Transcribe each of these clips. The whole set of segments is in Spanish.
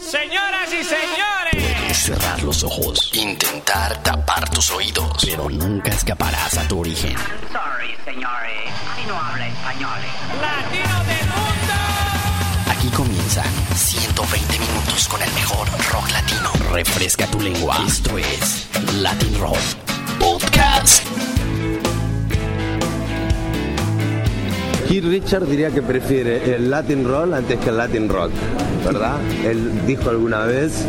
Señoras y señores. Cerrar los ojos. Intentar tapar tus oídos. Pero nunca escaparás a tu origen. Sorry, señores. Aquí no habla español. Latino del mundo. Aquí comienzan 120 minutos con el mejor rock latino. Refresca tu lengua. Esto es Latin Rock Podcast. Keith Richard diría que prefiere el Latin Roll antes que el Latin Rock, ¿verdad? Él dijo alguna vez,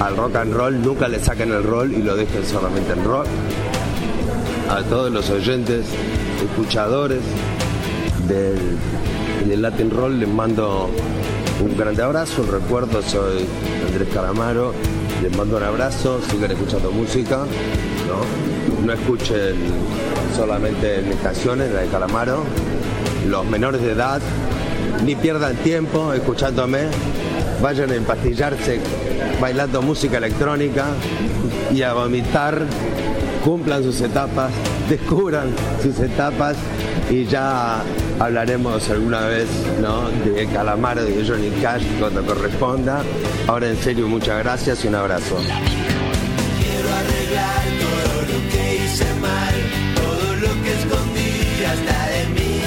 al rock and roll nunca le saquen el roll y lo dejen solamente en rock. A todos los oyentes, escuchadores del, del Latin Roll les mando un grande abrazo, un recuerdo, soy Andrés Calamaro, les mando un abrazo, sigan escuchando música, ¿no? No escuchen solamente en estaciones, de Calamaro, los menores de edad, ni pierdan tiempo escuchándome, vayan a empastillarse bailando música electrónica y a vomitar, cumplan sus etapas, descubran sus etapas y ya hablaremos alguna vez ¿no? de Calamaro, de Johnny Cash cuando corresponda. Ahora en serio, muchas gracias y un abrazo. Quiero arreglar todo lo que hice mal, que escondí hasta de mí.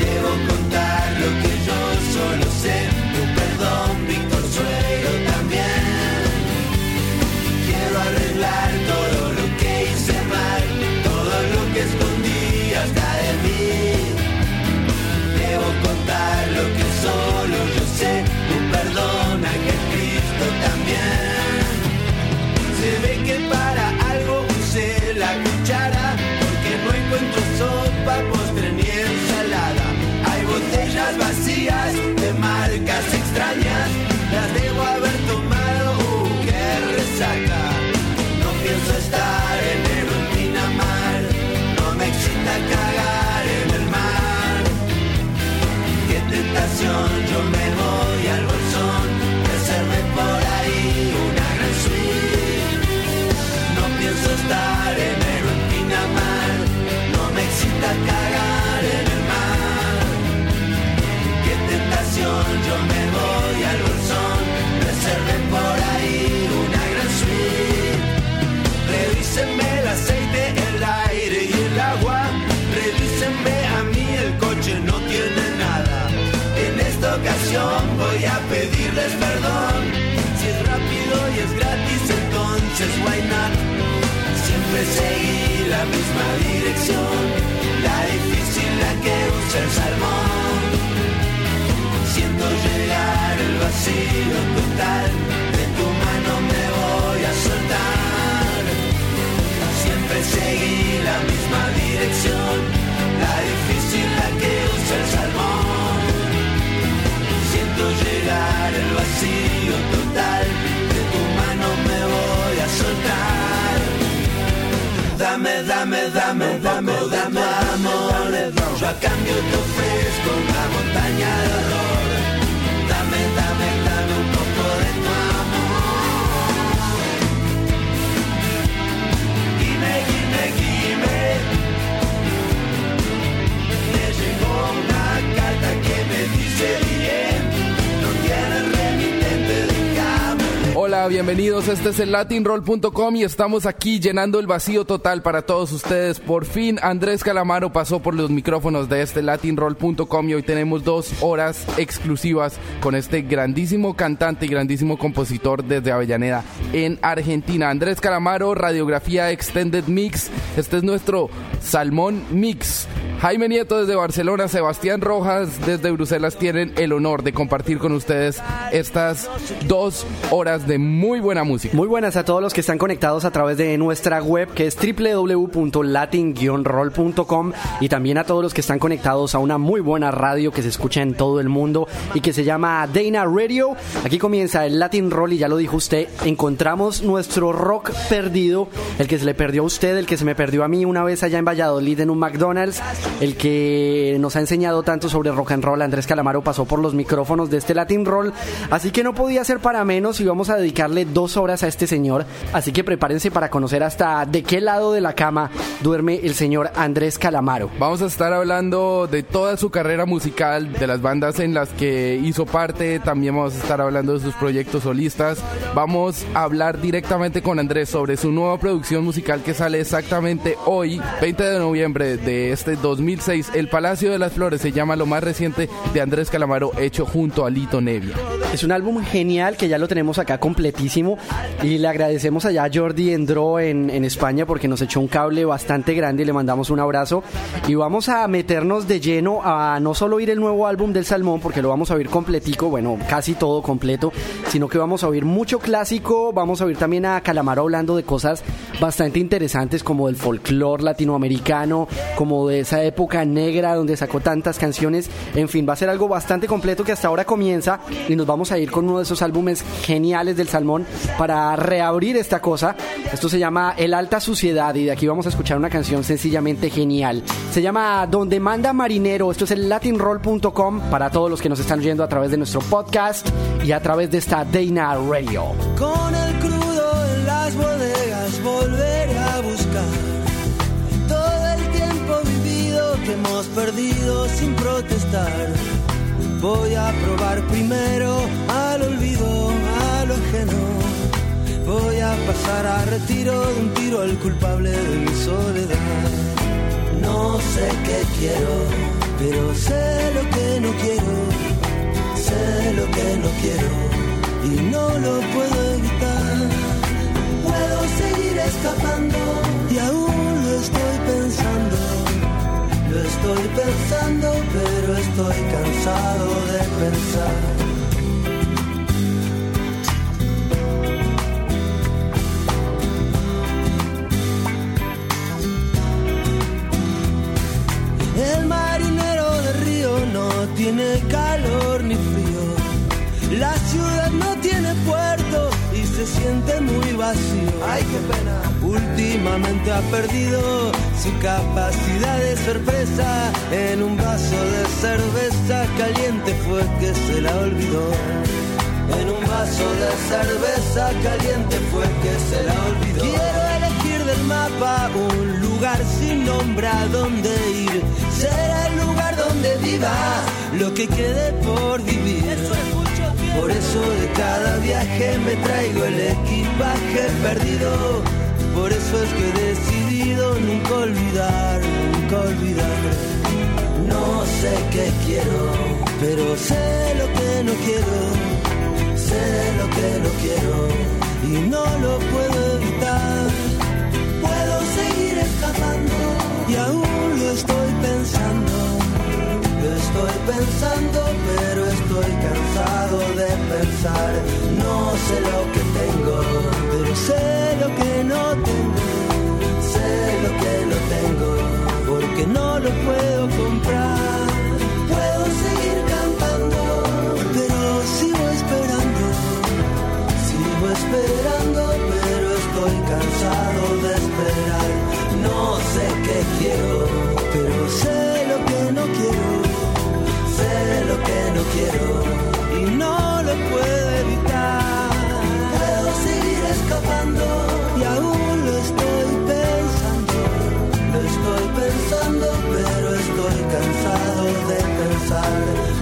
Debo contar lo que yo solo sé, yo me voy al voy a pedirles perdón. Si es rápido y es gratis, entonces why not? Siempre seguí la misma dirección. La difícil, la que usa el salmón. Siento llegar el vacío total. De tu mano me voy a soltar. Siempre seguí la misma dirección. La difícil, la que usa el salmón. El vacío total. De tu mano me voy a soltar. Dame, dame, dame, dame, dame amor. Yo a cambio te ofrezco una montaña de horror. Dame, dame, dame un poco de tu amor. Dime, dime, dime. Me llegó una carta que me dice bien. Bienvenidos. Este es el latinroll.com y estamos aquí llenando el vacío total para todos ustedes. Por fin Andrés Calamaro pasó por los micrófonos de este latinroll.com y hoy tenemos dos horas exclusivas con este grandísimo cantante y grandísimo compositor desde Avellaneda en Argentina. Andrés Calamaro, radiografía Extended Mix. Este es nuestro Salmón Mix. Jaime Nieto desde Barcelona, Sebastián Rojas desde Bruselas tienen el honor de compartir con ustedes estas dos horas de muy buena música. Muy buenas a todos los que están conectados a través de nuestra web que es www.latin-roll.com y también a todos los que están conectados a una muy buena radio que se escucha en todo el mundo y que se llama Dana Radio. Aquí comienza el Latin Roll y ya lo dijo usted, encontramos nuestro rock perdido, el que se le perdió a usted, el que se me perdió a mí una vez allá en Valladolid en un McDonald's el que nos ha enseñado tanto sobre rock and roll. Andrés Calamaro pasó por los micrófonos de este Latin Roll, así que no podía ser para menos y vamos a dedicarle dos horas a este señor. Así que prepárense para conocer hasta de qué lado de la cama duerme el señor Andrés Calamaro. Vamos a estar hablando de toda su carrera musical, de las bandas en las que hizo parte, también vamos a estar hablando de sus proyectos solistas. Vamos a hablar directamente con Andrés sobre su nueva producción musical que sale exactamente hoy, 20 de noviembre de este 2006. El Palacio de las Flores se llama lo más reciente de Andrés Calamaro hecho junto a Lito Nevia. Es un álbum genial que ya lo tenemos acá completísimo. Y le agradecemos allá a Jordi Endro en, en España porque nos echó un cable bastante grande y le mandamos un abrazo. Y vamos a meternos de lleno a no solo oír el nuevo álbum del Salmón porque lo vamos a oír completico, bueno, casi todo completo, sino que vamos a oír mucho clásico, vamos a oír también a Calamaro hablando de cosas bastante interesantes como del folclore latinoamericano, como de esa época negra donde sacó tantas canciones, en fin, va a ser algo bastante completo que hasta ahora comienza y nos vamos a ir con uno de esos álbumes geniales del Salmón para reabrir esta cosa. Esto se llama El Alta Suciedad y de aquí vamos a escuchar una canción sencillamente genial. Se llama Donde Manda Marinero, esto es el latinroll.com para todos los que nos están oyendo a través de nuestro podcast y a través de esta Dana Radio. Con el crudo en las bodegas volveré a buscar todo el tiempo vivido que hemos perdido sin protestar. Voy a probar primero al olvido. Voy a pasar a retiro de un tiro al culpable de mi soledad. No sé qué quiero, pero sé lo que no quiero. Sé lo que no quiero y no lo puedo evitar. Puedo seguir escapando y aún lo estoy pensando. Lo estoy pensando, pero estoy cansado de pensar. El marinero del río no tiene calor ni frío. La ciudad no tiene puerto y se siente muy vacío. Ay, qué pena. Últimamente ha perdido su capacidad de sorpresa. En un vaso de cerveza caliente fue que se la olvidó. En un vaso de cerveza caliente fue que se la olvidó. Quiero elegir del mapa un lugar sin nombre a donde ir. Será el lugar donde viva lo que quede por vivir. Por eso de cada viaje me traigo el equipaje perdido. Por eso es que he decidido nunca olvidar, nunca olvidar. No sé qué quiero, pero sé lo que no quiero. Sé lo que no quiero y no lo puedo evitar. Puedo pasar.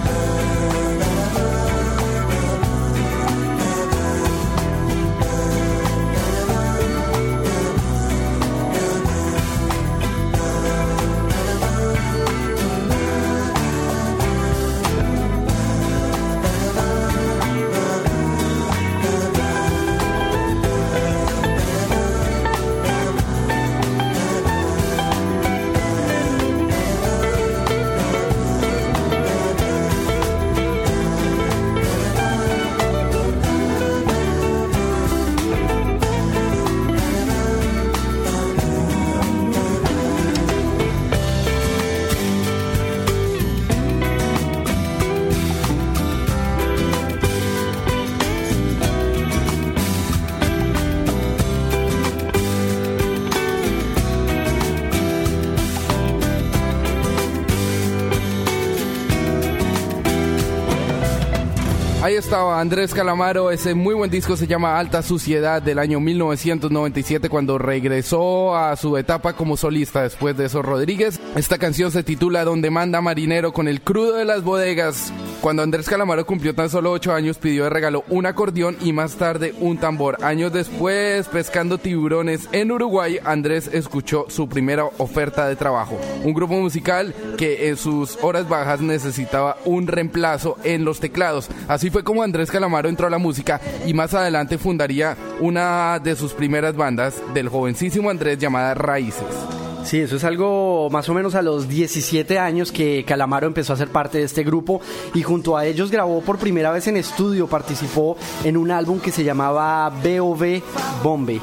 Andrés Calamaro, ese muy buen disco se llama Alta Suciedad del año 1997 cuando regresó a su etapa como solista después de eso Rodríguez. Esta canción se titula Donde manda marinero con el crudo de las bodegas. Cuando Andrés Calamaro cumplió tan solo 8 años pidió de regalo un acordeón y más tarde un tambor. Años después, pescando tiburones en Uruguay, Andrés escuchó su primera oferta de trabajo. Un grupo musical que en sus horas bajas necesitaba un reemplazo en los teclados. Así fue como Andrés Calamaro entró a la música y más adelante fundaría una de sus primeras bandas del jovencísimo Andrés llamada Raíces. Sí, eso es algo más o menos a los 17 años que Calamaro empezó a ser parte de este grupo y junto a ellos grabó por primera vez en estudio, participó en un álbum que se llamaba BOV Bombe.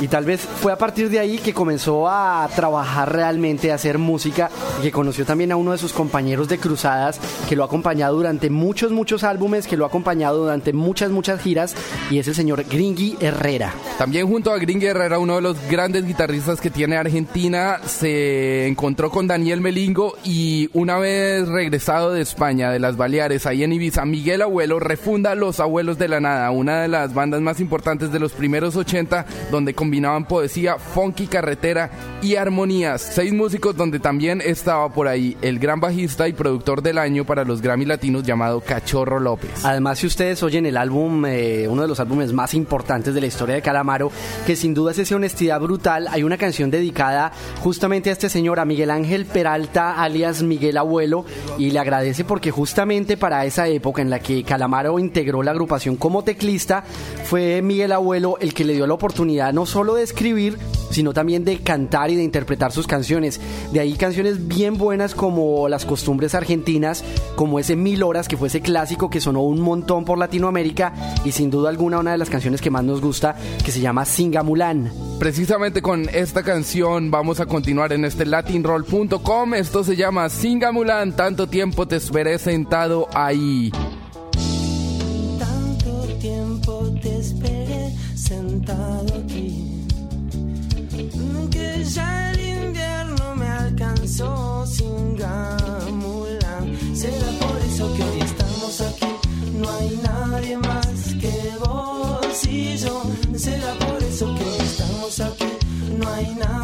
Y tal vez fue a partir de ahí que comenzó a trabajar realmente, a hacer música y que conoció también a uno de sus compañeros de cruzadas que lo ha acompañado durante muchos, muchos álbumes, que lo ha acompañado durante muchas, muchas giras y es el señor Gringy Herrera. También junto a Gringy Herrera, uno de los grandes guitarristas que tiene Argentina, se encontró con Daniel Melingo y una vez regresado de España, de las Baleares, ahí en Ibiza, Miguel Abuelo refunda Los Abuelos de la Nada, una de las bandas más importantes de los primeros 80, donde combinaban poesía, funky, carretera y armonías. Seis músicos donde también estaba por ahí el gran bajista y productor del año para los Grammy Latinos llamado Cachorro López. Además, si ustedes oyen el álbum, eh, uno de los álbumes más importantes de la historia de Calamaro, que sin duda es esa honestidad brutal, hay una canción dedicada justamente a este señor, a Miguel Ángel Peralta, alias Miguel Abuelo, y le agradece porque justamente para esa época en la que Calamaro integró la agrupación como teclista, fue Miguel Abuelo el que le dio la oportunidad no solo de escribir, sino también de cantar y de interpretar sus canciones. De ahí canciones bien buenas como Las costumbres argentinas, como ese Mil horas, que fue ese clásico que sonó un montón por Latinoamérica, y sin duda alguna una de las canciones que más nos gusta, que se llama Singamulán. Precisamente con esta canción vamos a continuar en este latinroll.com. Esto se llama Singamulan, tanto tiempo te esperé sentado ahí. Sin gamulan. Será por eso que hoy estamos aquí. No hay nadie más que vos y yo. Será por eso que hoy estamos aquí. No hay nadie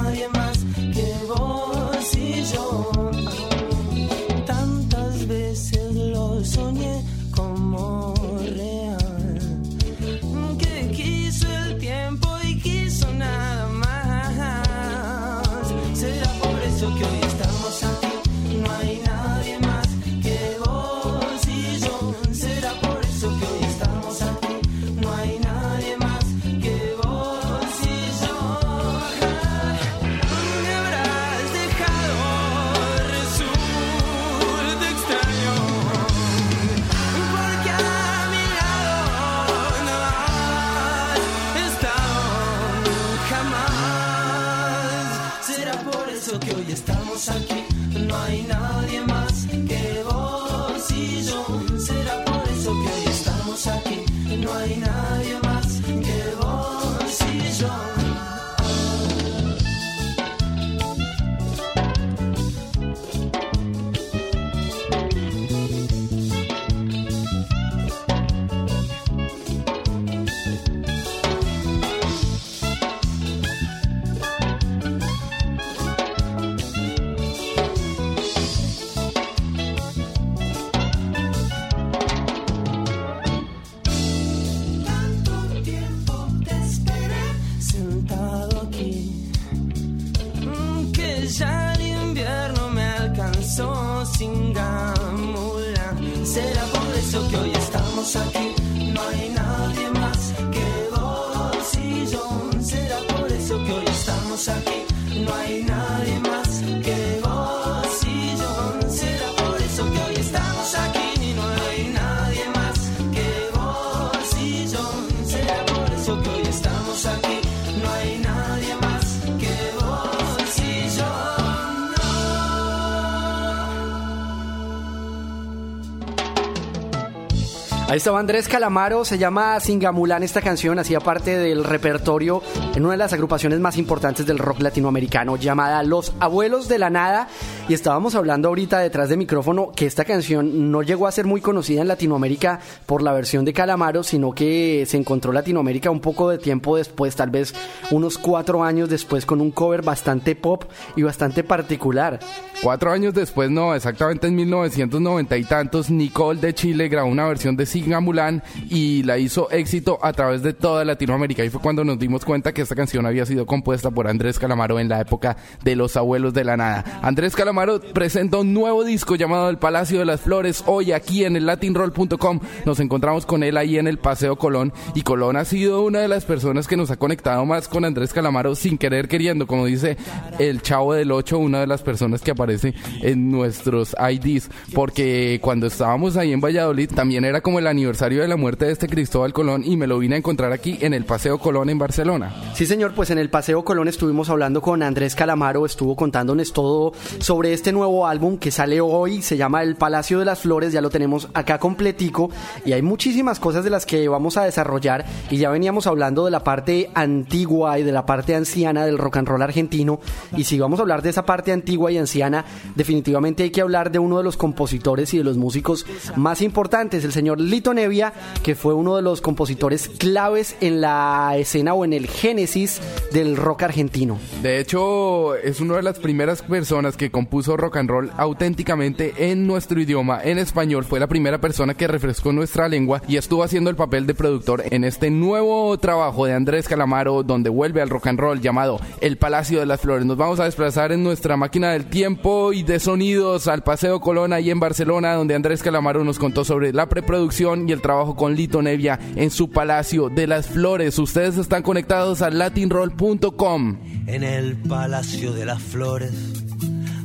Ahí estaba Andrés Calamaro, se llama Singamulán esta canción, hacía parte del repertorio en una de las agrupaciones más importantes del rock latinoamericano llamada Los Abuelos de la Nada Y estábamos hablando ahorita detrás de micrófono que esta canción no llegó a ser muy conocida en Latinoamérica por la versión de Calamaro, sino que se encontró Latinoamérica un poco de tiempo después, tal vez unos cuatro años después, con un cover bastante pop y bastante particular. Cuatro años después, no, exactamente en 1990 y tantos, Nicole de Chile grabó una versión de Signa Mulan y la hizo éxito a través de toda Latinoamérica. Y fue cuando nos dimos cuenta que esta canción había sido compuesta por Andrés Calamaro en la época de los abuelos de la nada. Andrés Calamaro presenta un nuevo disco llamado El Palacio de las Flores. Hoy aquí en el latinroll.com nos encontramos con él ahí en el Paseo Colón. Y Colón ha sido una de las personas que nos ha conectado más con Andrés Calamaro sin querer queriendo, como dice el Chavo del 8, una de las personas que aparece en nuestros IDs. Porque cuando estábamos ahí en Valladolid también era como el aniversario de la muerte de este Cristóbal Colón y me lo vine a encontrar aquí en el Paseo Colón en Barcelona. Sí, señor, pues en el Paseo Colón estuvimos hablando con Andrés Calamaro, estuvo contándonos todo sobre este nuevo álbum que sale hoy, se llama El Palacio de las Flores, ya lo tenemos acá completico y hay muchísimas cosas de las que vamos a desarrollar y ya veníamos hablando de la parte antigua y de la parte anciana del rock and roll argentino y si vamos a hablar de esa parte antigua y anciana, definitivamente hay que hablar de uno de los compositores y de los músicos más importantes, el señor Lito Nevia, que fue uno de los compositores claves en la escena o en el génesis del rock argentino. De hecho, es una de las primeras personas que compuso rock and roll auténticamente en nuestro idioma, en español. Fue la primera persona que refrescó nuestra lengua y estuvo haciendo el papel de productor en este nuevo trabajo de Andrés Calamaro, donde vuelve al rock and roll llamado El Palacio de las Flores. Nos vamos a desplazar en nuestra máquina del tiempo y de sonidos al Paseo Colón ahí en Barcelona, donde Andrés Calamaro nos contó sobre la preproducción y el trabajo con Lito Nevia en su Palacio de las Flores. Ustedes están conectados a latinroll.com. En el Palacio de las Flores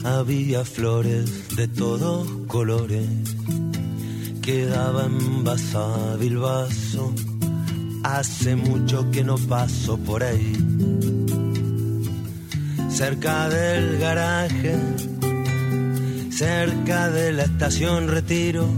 había flores de todos colores. Quedaba envasado el vaso. Hace mucho que no paso por ahí. Cerca del garaje, cerca de la estación Retiro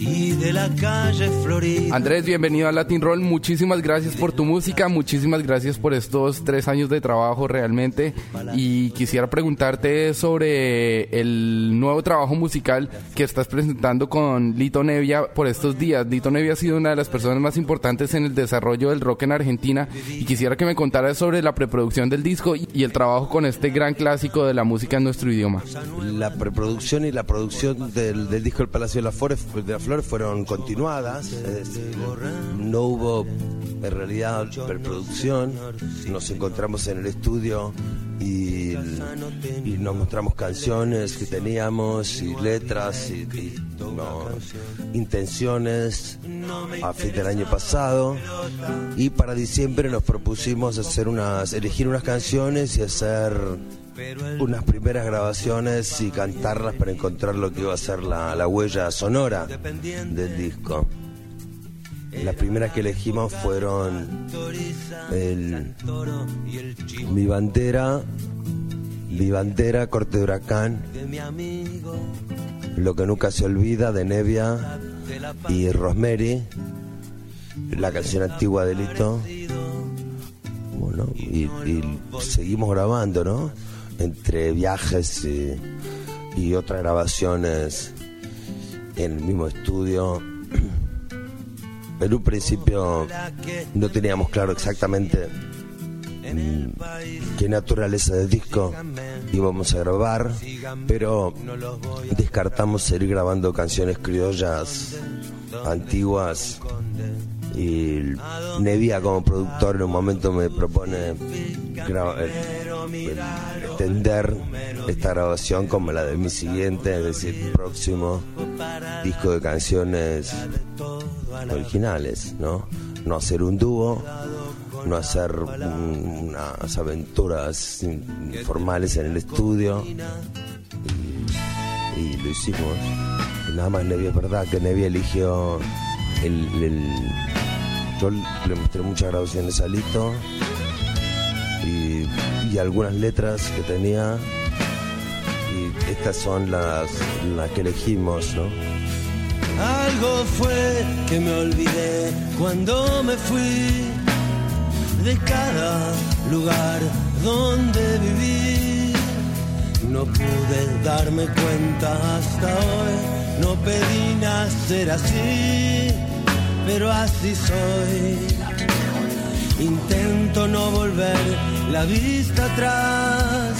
y de la calle Florida. Andrés, bienvenido a Latin Roll. Muchísimas gracias por tu música, muchísimas gracias por estos tres años de trabajo realmente. Y quisiera preguntarte sobre el nuevo trabajo musical que estás presentando con Lito Nevia por estos días. Lito Nevia ha sido una de las personas más importantes en el desarrollo del rock en Argentina y quisiera que me contaras sobre la preproducción del disco y el trabajo con este gran clásico de la música en nuestro idioma. La preproducción y la producción del, del disco El Palacio de las Flores, de Flores fueron continuadas, no hubo en realidad preproducción, nos encontramos en el estudio y, nos mostramos canciones que teníamos y letras y, intenciones a fin del año pasado. Y para diciembre nos propusimos hacer unas, elegir unas canciones y hacer unas primeras grabaciones y cantarlas para encontrar lo que iba a ser la, la huella sonora del disco. Las primeras que elegimos fueron el, Mi Bandera, Mi Bandera, Corte de Huracán, Lo que nunca se olvida de Nevia y Rosemary, la canción antigua de Lito. Bueno, y, y seguimos grabando, ¿no? Entre viajes y, otras grabaciones en el mismo estudio. En un principio no teníamos claro exactamente qué naturaleza de disco íbamos a grabar, pero descartamos seguir grabando canciones criollas antiguas y Nevia como productor en un momento me propone extender esta grabación como la de mi siguiente, es decir, próximo disco de canciones originales, ¿no? No hacer un dúo, no hacer unas aventuras informales en el estudio y, y lo hicimos. Y nada más Nevia es verdad que Nevia eligió el, el yo le mostré muchas grabaciones a Lito y, y, algunas letras que tenía y estas son las, las que elegimos, ¿no? Algo fue que me olvidé cuando me fui de cada lugar donde viví No pude darme cuenta hasta hoy, no pedí nacer así, pero así soy. Intento no volver la vista atrás,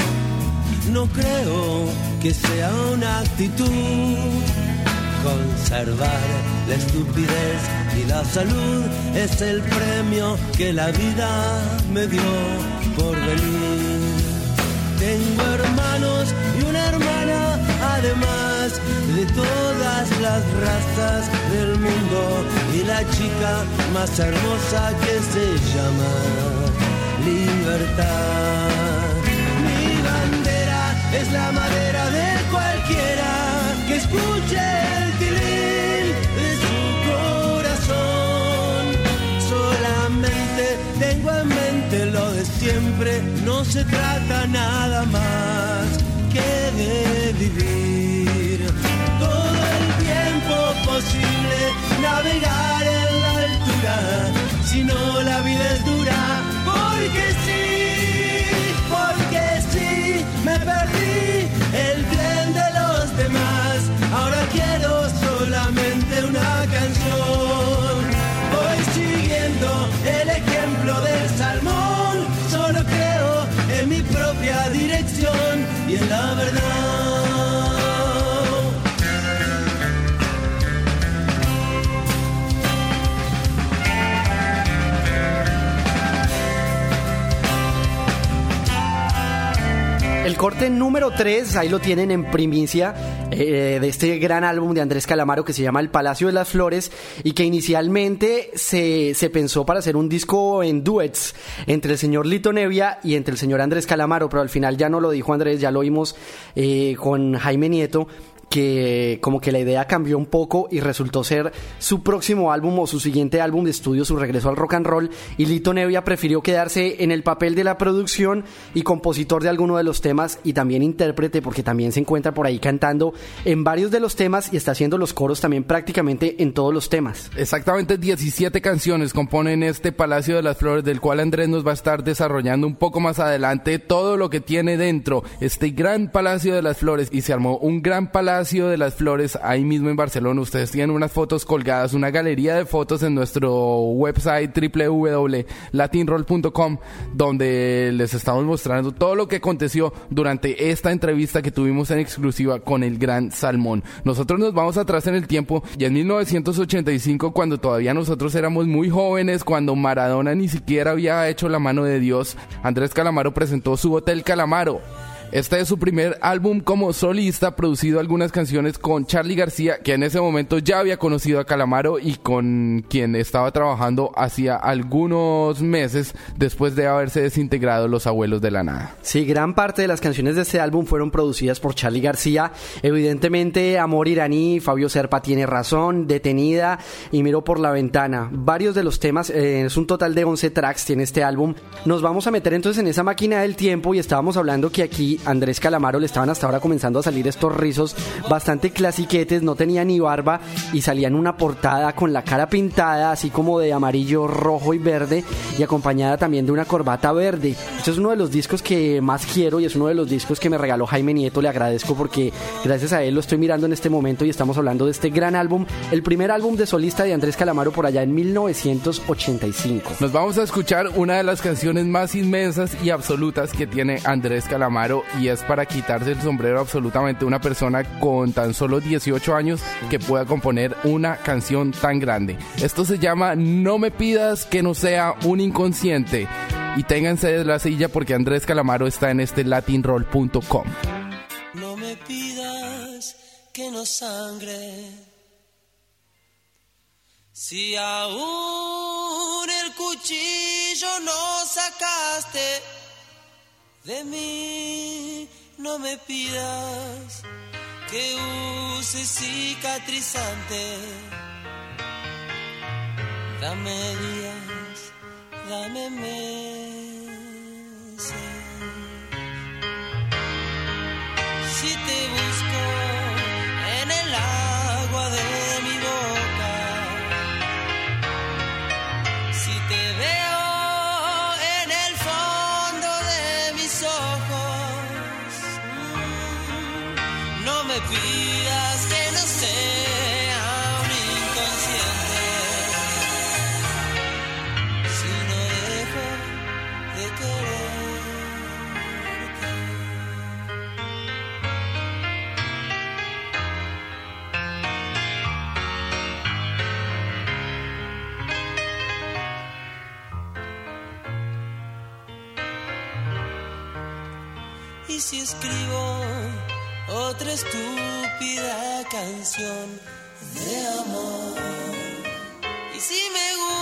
no creo que sea una actitud. Conservar la estupidez y la salud es el premio que la vida me dio por venir. Tengo y una hermana, además de todas las razas del mundo, y la chica más hermosa que se llama libertad. Mi bandera es la madera de cualquiera que escuche el tilín de su corazón. Solamente tengo en mente siempre, no se trata nada más que de vivir. Todo el tiempo posible navegar en la altura, si no la vida es dura, porque sí, porque sí, me perdí el tren de los demás, ahora quiero solamente una canción. Voy siguiendo el ejemplo del salmón, propia dirección y en la verdad. El corte número 3, ahí lo tienen en primicia, eh, de este gran álbum de Andrés Calamaro que se llama El Palacio de las Flores y que inicialmente se, se pensó para hacer un disco en duets entre el señor Lito Nevia y entre el señor Andrés Calamaro, pero al final ya no lo dijo Andrés, ya lo vimos eh, con Jaime Nieto que como que la idea cambió un poco y resultó ser su próximo álbum o su siguiente álbum de estudio, su regreso al rock and roll, y Lito Nevia prefirió quedarse en el papel de la producción y compositor de alguno de los temas y también intérprete porque también se encuentra por ahí cantando en varios de los temas y está haciendo los coros también prácticamente en todos los temas. Exactamente 17 canciones componen este Palacio de las Flores, del cual Andrés nos va a estar desarrollando un poco más adelante todo lo que tiene dentro este gran Palacio de las Flores y se armó un gran palacio de las Flores ahí mismo en Barcelona. Ustedes tienen unas fotos colgadas, una galería de fotos en nuestro website www.latinroll.com donde les estamos mostrando todo lo que aconteció durante esta entrevista que tuvimos en exclusiva con el Gran Salmón. Nosotros nos vamos atrás en el tiempo y en 1985 cuando todavía nosotros éramos muy jóvenes, cuando Maradona ni siquiera había hecho la mano de Dios, Andrés Calamaro presentó su Hotel Calamaro. Este es su primer álbum como solista, producido algunas canciones con Charlie García, que en ese momento ya había conocido a Calamaro y con quien estaba trabajando hacía algunos meses después de haberse desintegrado Los Abuelos de la Nada. Sí, gran parte de las canciones de este álbum fueron producidas por Charlie García. Evidentemente, Amor Iraní, Fabio Serpa tiene razón, Detenida y Miro por la Ventana. Varios de los temas, eh, es un total de 11 tracks, tiene este álbum. Nos vamos a meter entonces en esa máquina del tiempo y estábamos hablando que aquí Andrés Calamaro le estaban hasta ahora comenzando a salir estos rizos bastante clasiquetes, no tenía ni barba y salía en una portada con la cara pintada, así como de amarillo, rojo y verde, y acompañada también de una corbata verde. Este es uno de los discos que más quiero y es uno de los discos que me regaló Jaime Nieto, le agradezco porque gracias a él lo estoy mirando en este momento y estamos hablando de este gran álbum, el primer álbum de solista de Andrés Calamaro por allá en 1985. Nos vamos a escuchar una de las canciones más inmensas y absolutas que tiene Andrés Calamaro y es para quitarse el sombrero absolutamente una persona con tan solo 18 años que pueda componer una canción tan grande. Esto se llama No me pidas que no sea un inconsciente y ténganse de la silla porque Andrés Calamaro está en este latinroll.com. No me pidas que no sangre. Si aún el cuchillo no sacaste de mí, no me pidas que use cicatrizante. Dame días, dame meses. Escribo otra estúpida canción de amor? ¿Y si me gusta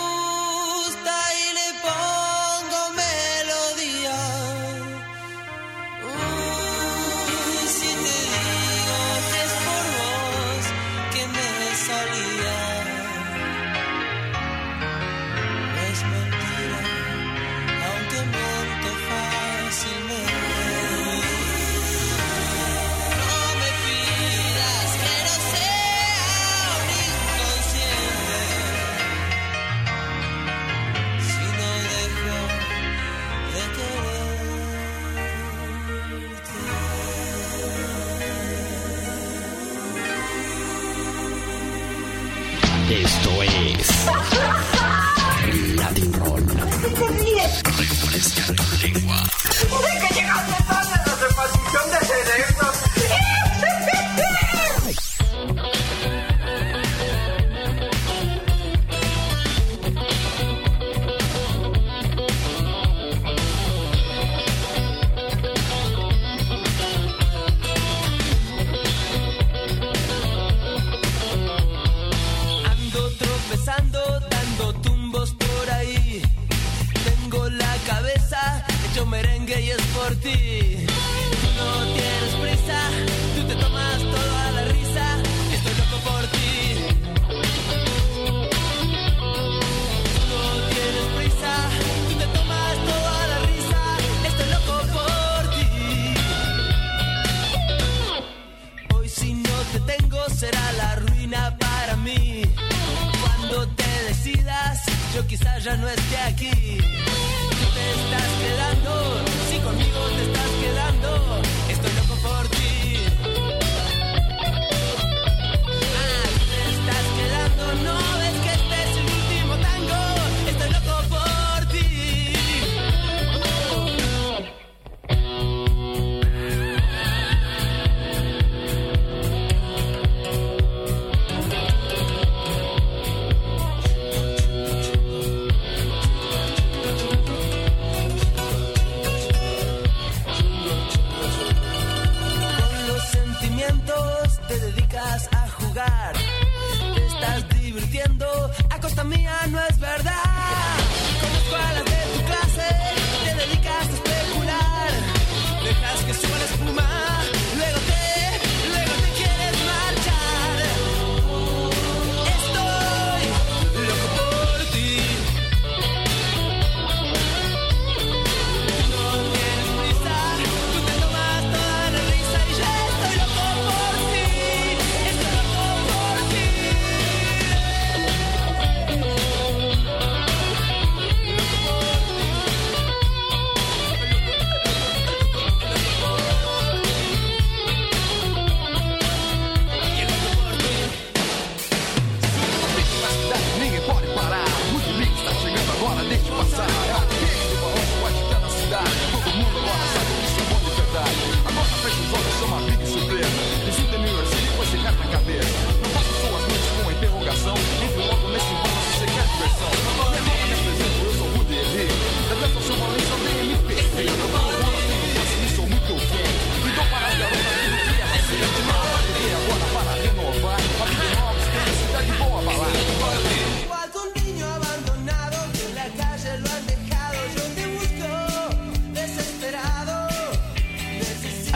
ya no esté aquí.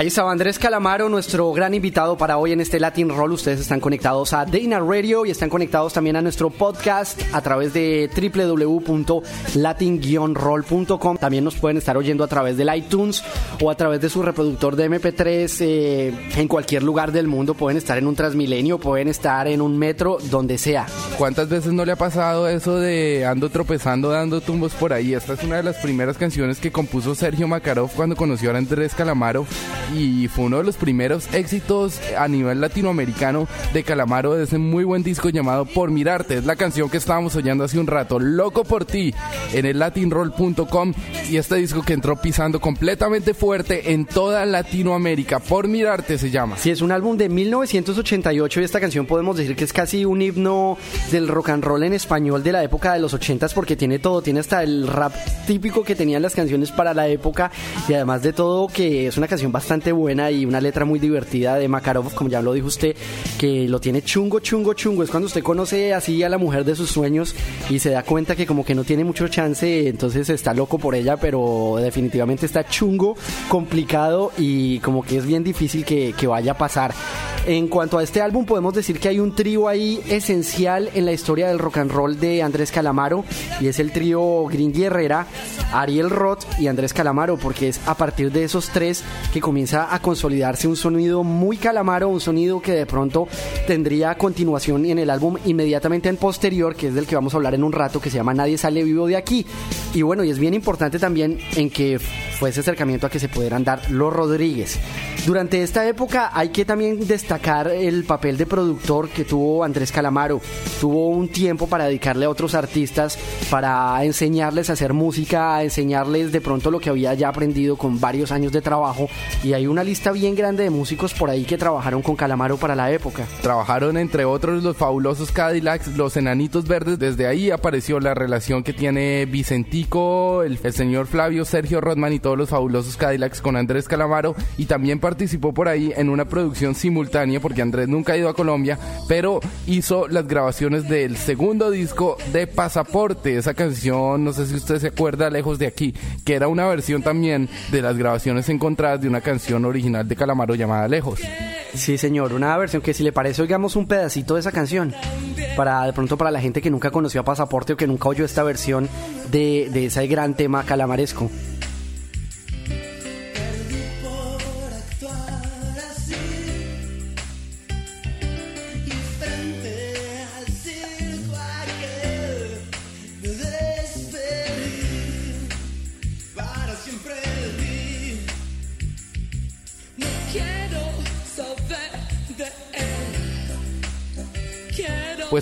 Ahí estaba Andrés Calamaro, nuestro gran invitado para hoy en este Latin Roll. Ustedes están conectados a Dana Radio y están conectados también a nuestro podcast a través de www.latin-roll.com. También nos pueden estar oyendo a través del iTunes o a través de su reproductor de MP3 eh, en cualquier lugar del mundo. Pueden estar en un Transmilenio, pueden estar en un metro, donde sea. ¿Cuántas veces no le ha pasado eso de ando tropezando, dando tumbos por ahí? Esta es una de las primeras canciones que compuso Sergio Makarov cuando conoció a Andrés Calamaro y fue uno de los primeros éxitos a nivel latinoamericano de Calamaro de ese muy buen disco llamado Por Mirarte. Es la canción que estábamos oyendo hace un rato, Loco por ti, en el latinroll.com y este disco que entró pisando completamente fuerte en toda Latinoamérica. Por Mirarte se llama. Sí, es un álbum de 1988 y esta canción podemos decir que es casi un himno del rock and roll en español de la época de los 80s porque tiene todo, tiene hasta el rap típico que tenían las canciones para la época y además de todo que es una canción bastante buena y una letra muy divertida de Makarov, como ya lo dijo usted, que lo tiene chungo, chungo, chungo. Es cuando usted conoce así a la mujer de sus sueños y se da cuenta que como que no tiene mucho chance, entonces está loco por ella, pero definitivamente está chungo, complicado y como que es bien difícil que, que vaya a pasar. En cuanto a este álbum, podemos decir que hay un trío ahí esencial en la historia del rock and roll de Andrés Calamaro y es el trío Gringy Herrera, Ariel Roth y Andrés Calamaro, porque es a partir de esos tres que comienza a consolidarse un sonido muy Calamaro, un sonido que de pronto tendría continuación en el álbum inmediatamente en posterior, que es del que vamos a hablar en un rato, que se llama Nadie sale vivo de aquí. Y bueno, y es bien importante también en que fue ese acercamiento a que se pudieran dar los Rodríguez. Durante esta época hay que también destacar el papel de productor que tuvo Andrés Calamaro. Tuvo un tiempo para dedicarle a otros artistas, para enseñarles a hacer música, a enseñarles de pronto lo que había ya aprendido con varios años de trabajo. Y hay una lista bien grande de músicos por ahí que trabajaron con Calamaro para la época. Trabajaron entre otros los fabulosos Cadillacs, los Enanitos Verdes. Desde ahí apareció la relación que tiene Vicentico, el, señor Flavio, Sergio Rodman y todos los fabulosos Cadillacs con Andrés Calamaro. Y también participó por ahí en una producción simultánea, porque Andrés nunca ha ido a Colombia, pero hizo las grabaciones del segundo disco de Pasaporte. Esa canción, no sé si usted se acuerda, lejos de aquí, que era una versión también de las grabaciones encontradas de una canción original de Calamaro llamada Lejos. Sí, señor, una versión que si le parece, oigamos un pedacito de esa canción. Para de pronto para la gente que nunca conoció a Pasaporte o que nunca oyó esta versión de, de ese gran tema calamaresco.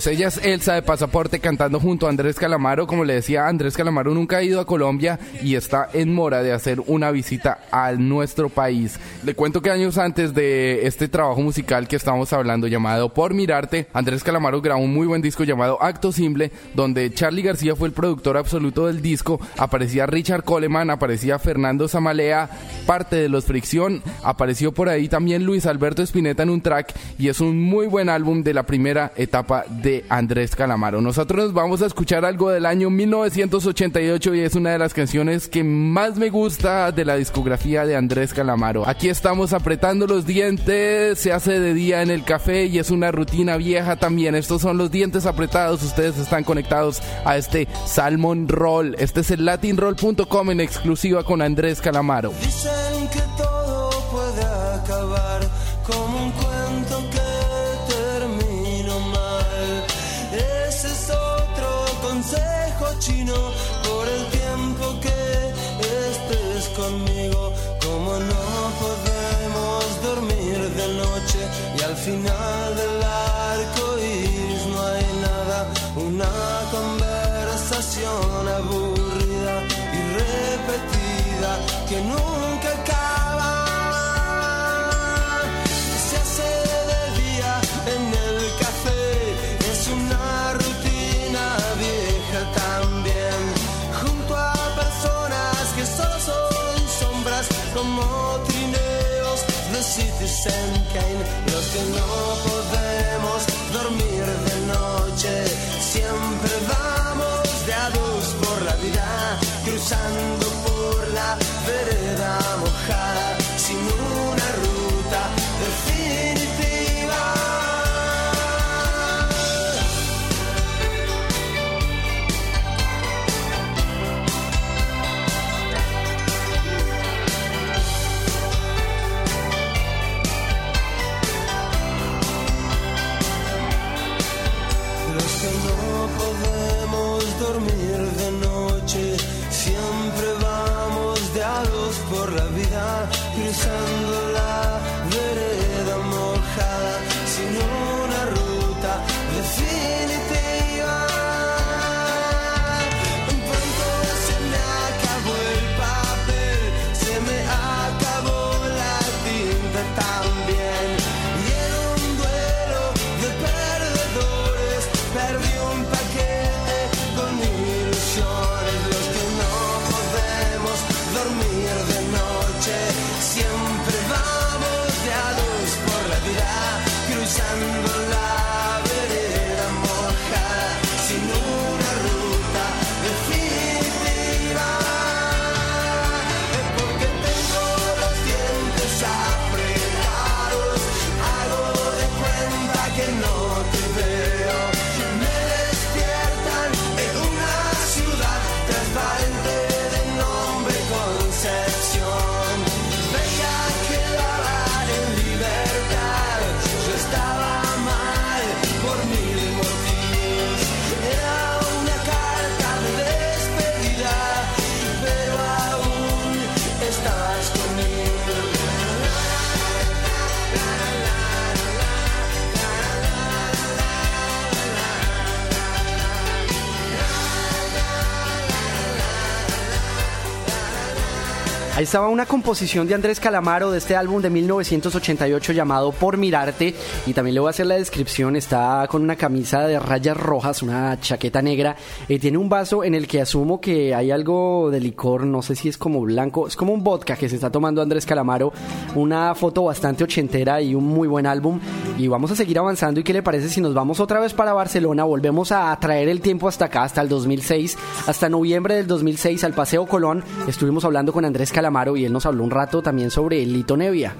Pues ella es Elsa de Pasaporte cantando junto a Andrés Calamaro. Como le decía, Andrés Calamaro nunca ha ido a Colombia y está en mora de hacer una visita a nuestro país. Le cuento que años antes de este trabajo musical que estamos hablando llamado Por Mirarte, Andrés Calamaro grabó un muy buen disco llamado Acto Simple, donde Charlie García fue el productor absoluto del disco. Aparecía Richard Coleman, aparecía Fernando Zamalea, parte de los Fricción. Apareció por ahí también Luis Alberto Spinetta en un track y es un muy buen álbum de la primera etapa de Andrés Calamaro. Nosotros nos vamos a escuchar algo del año 1988 y es una de las canciones que más me gusta de la discografía de Andrés Calamaro. Aquí estamos apretando los dientes, se hace de día en el café y es una rutina vieja también. Estos son los dientes apretados, ustedes están conectados a este Salmon Roll. Este es el latinroll.com en exclusiva con Andrés Calamaro. Dicen que todo puede acabar y al final del arco iris no hay nada, una conversación aburrida y repetida que nunca acaba. and came Ahí estaba una composición de Andrés Calamaro de este álbum de 1988 llamado Por Mirarte. Y también le voy a hacer la descripción. Está con una camisa de rayas rojas, una chaqueta negra. Eh, tiene un vaso en el que asumo que hay algo de licor, no sé si es como blanco, es como un vodka que se está tomando Andrés Calamaro. Una foto bastante ochentera y un muy buen álbum. Y vamos a seguir avanzando. ¿Y qué le parece si nos vamos otra vez para Barcelona? Volvemos a traer el tiempo hasta acá, hasta el 2006, hasta noviembre del 2006 al Paseo Colón. Estuvimos hablando con Andrés Calamaro y él nos habló un rato también sobre Lito Nevia.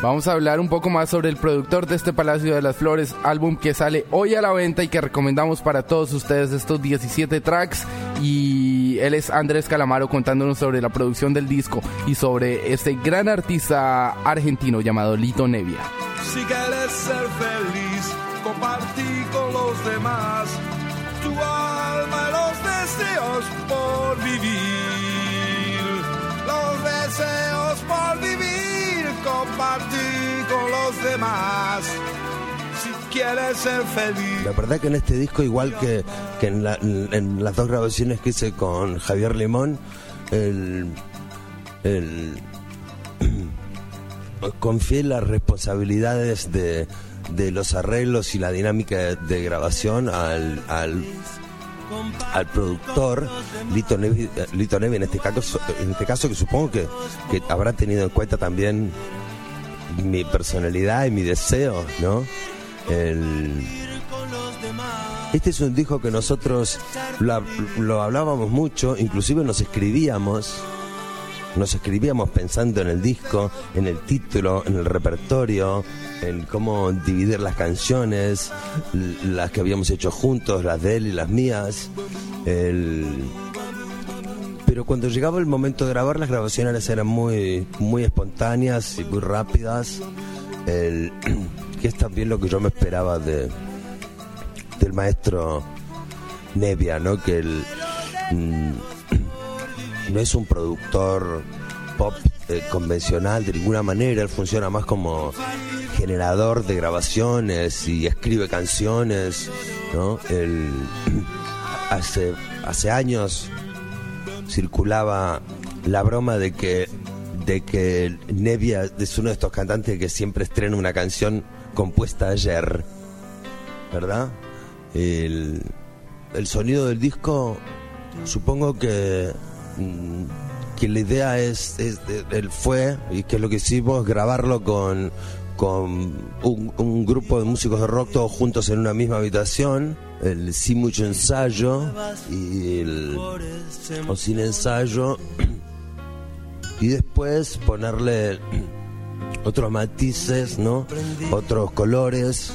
Vamos a hablar un poco más sobre el productor de este Palacio de las Flores, álbum que sale hoy a la venta y que recomendamos para todos ustedes estos 17 tracks. Y él es Andrés Calamaro contándonos sobre la producción del disco y sobre este gran artista argentino llamado Lito Nevia. Si quieres ser feliz, compartí con los demás tu alma y los deseos por vivir. Los deseos por vivir, compartí con los demás. Si quieres ser feliz. La verdad que en este disco, igual que, que en, la- en las dos grabaciones que hice con Javier Limón, confié las responsabilidades de, de los arreglos y la dinámica de, de grabación al, al, al productor Lito Nevi, eh, Lito Nevi en este caso en este caso que supongo que, habrá tenido en cuenta también mi personalidad y mi deseo, ¿no? El, este es un disco que nosotros lo hablábamos mucho, inclusive nos escribíamos, nos escribíamos pensando en el disco, en el título, en el repertorio, en cómo dividir las canciones, las que habíamos hecho juntos, las de él y las mías. El, pero cuando llegaba el momento de grabar, las grabaciones eran muy, muy espontáneas y muy rápidas. El, que es también lo que yo me esperaba de, del maestro Nevia, ¿no? Que él mm, no es un productor pop eh, convencional de ninguna manera, él funciona más como generador de grabaciones y escribe canciones, ¿no? Él, hace, hace años circulaba la broma de que de que Nevia es uno de estos cantantes que siempre estrena una canción compuesta ayer, ¿verdad? El, el sonido del disco, supongo que que la idea es, es fue y que lo que hicimos grabarlo con con un, un grupo de músicos de rock todos juntos en una misma habitación, el sin mucho ensayo y el o sin ensayo y después ponerle otros matices, ¿no? Otros colores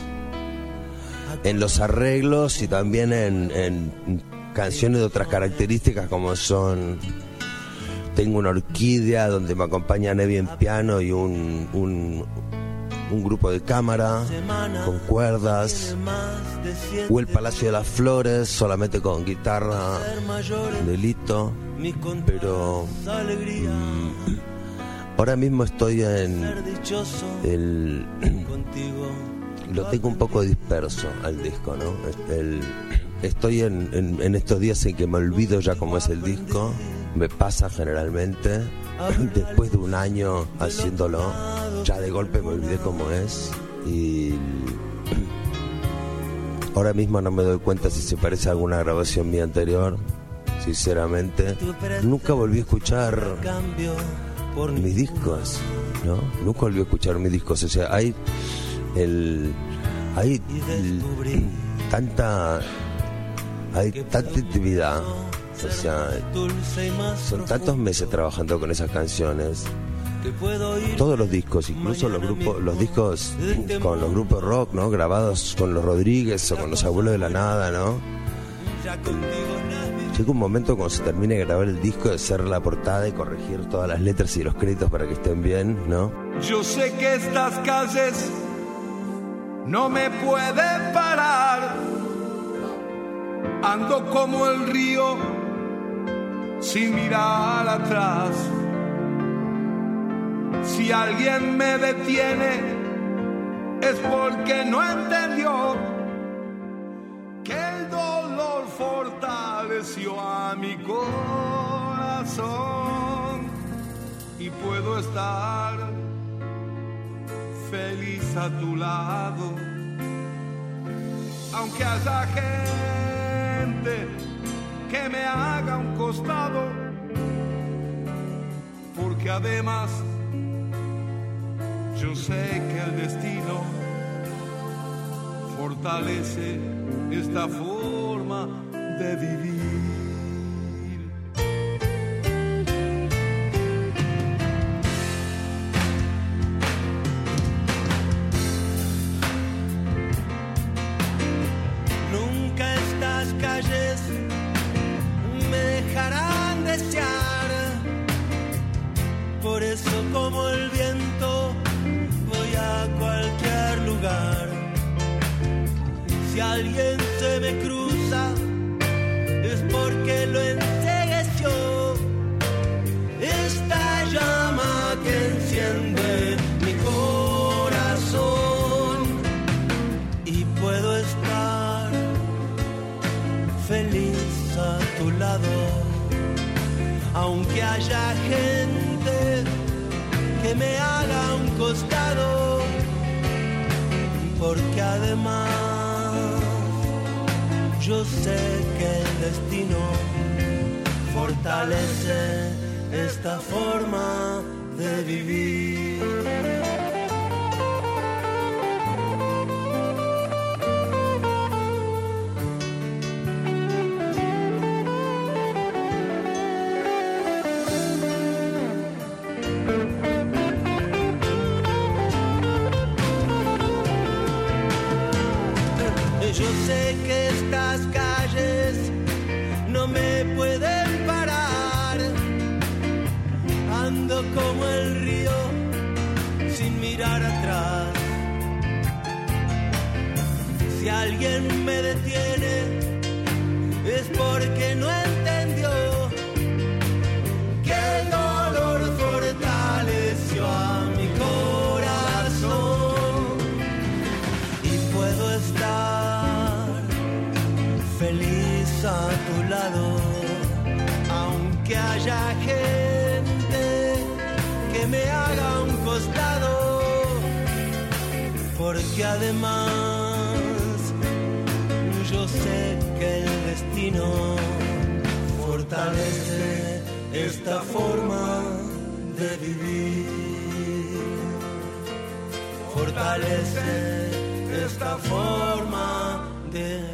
en los arreglos y también en, en canciones de otras características como son tengo una orquídea donde me acompaña Nevi en piano y un, un, grupo de cámara con cuerdas. O el Palacio de las Flores solamente con guitarra delito pero mm, ahora mismo estoy en el lo tengo un poco disperso al disco no El- estoy en, en- en estos días en que me olvido ya cómo es el disco. Me pasa generalmente. Después de un año haciéndolo ya de golpe me olvidé cómo es. Y ahora mismo no me doy cuenta si se parece a alguna grabación mía anterior sinceramente. Nunca volví a escuchar mis discos no nunca volví a escuchar mis discos. O sea hay el hay el- tanta hay tanta intimidad o sea son tantos meses trabajando con esas canciones todos los discos, incluso los grupos, los discos con los grupos rock, ¿no? Grabados con los Rodríguez o con los abuelos de la nada, ¿no? Llega un momento cuando se termine de grabar el disco de hacer la portada y corregir todas las letras y los créditos para que estén bien, ¿no? Yo sé que estas calles no me pueden parar. Ando como el río sin mirar atrás. Si alguien me detiene es porque no entendió que el dolor fortaleció a mi corazón. puedo estar feliz a tu lado, aunque haya gente que me haga un costado, porque además yo sé que el destino fortalece esta forma de vivir. Porque además yo sé que el destino fortalece esta forma de vivir fortalece esta forma de vivir.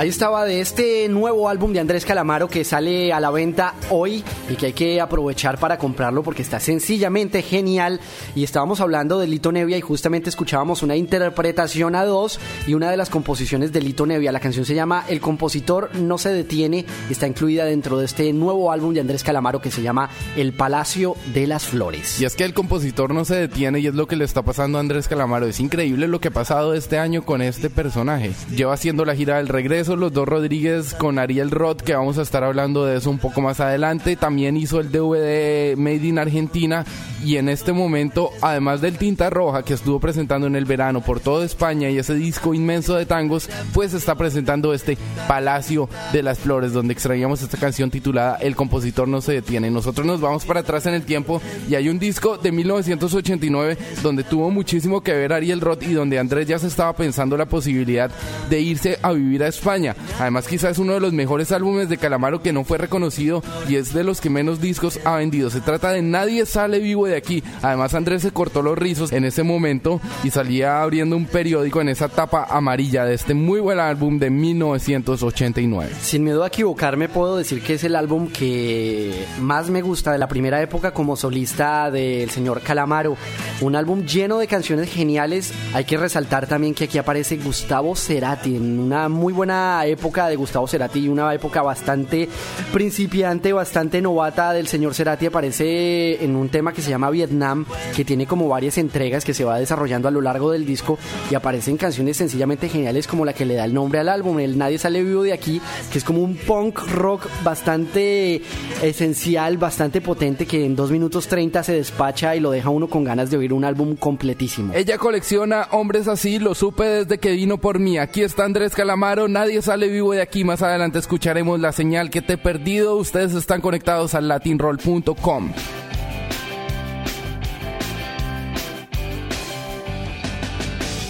Ahí estaba de este nuevo álbum de Andrés Calamaro que sale a la venta hoy y que hay que aprovechar para comprarlo porque está sencillamente genial. Y estábamos hablando de Lito Nevia y justamente escuchábamos una interpretación a dos y una de las composiciones de Lito Nevia. La canción se llama El compositor no se detiene está incluida dentro de este nuevo álbum de Andrés Calamaro que se llama El Palacio de las Flores. Y es que el compositor no se detiene y es lo que le está pasando a Andrés Calamaro. Es increíble lo que ha pasado este año con este personaje. Lleva haciendo la gira del regreso, los dos Rodríguez con Ariel Roth, que vamos a estar hablando de eso un poco más adelante. También hizo el DVD Made in Argentina y en este momento, además del Tinta Roja que estuvo presentando en el verano por toda España y ese disco inmenso de tangos, pues está presentando este Palacio de las Flores, donde extraíamos esta canción titulada El compositor no se detiene. Nosotros nos vamos para atrás en el tiempo y hay un disco de 1989 donde tuvo muchísimo que ver Ariel Roth y donde Andrés ya se estaba pensando la posibilidad de irse a vivir a España. Además, quizás es uno de los mejores álbumes de Calamaro que no fue reconocido y es de los que menos discos ha vendido. Se trata de Nadie sale vivo de aquí. Además, Andrés se cortó los rizos en ese momento y salía abriendo un periódico en esa tapa amarilla de este muy buen álbum de 1989. Sin miedo a equivocarme, puedo decir que es el álbum que más me gusta de la primera época como solista del señor Calamaro. Un álbum lleno de canciones geniales. Hay que resaltar también que aquí aparece Gustavo Cerati en una muy buena época de Gustavo Cerati una época bastante principiante, bastante Novata del señor Cerati aparece en un tema que se llama Vietnam, que tiene como varias entregas que se va desarrollando a lo largo del disco y aparecen canciones sencillamente geniales como la que le da el nombre al álbum, el Nadie sale vivo de aquí, que es como un punk rock bastante esencial, bastante potente, que en 2 minutos 30 se despacha y lo deja uno con ganas de oír un álbum completísimo. Ella colecciona hombres así, lo supe desde que vino por mí. Aquí está Andrés Calamaro, nadie sale vivo de aquí. Más adelante escucharemos la señal que te he perdido. Ustedes están conectados al latinroll.com.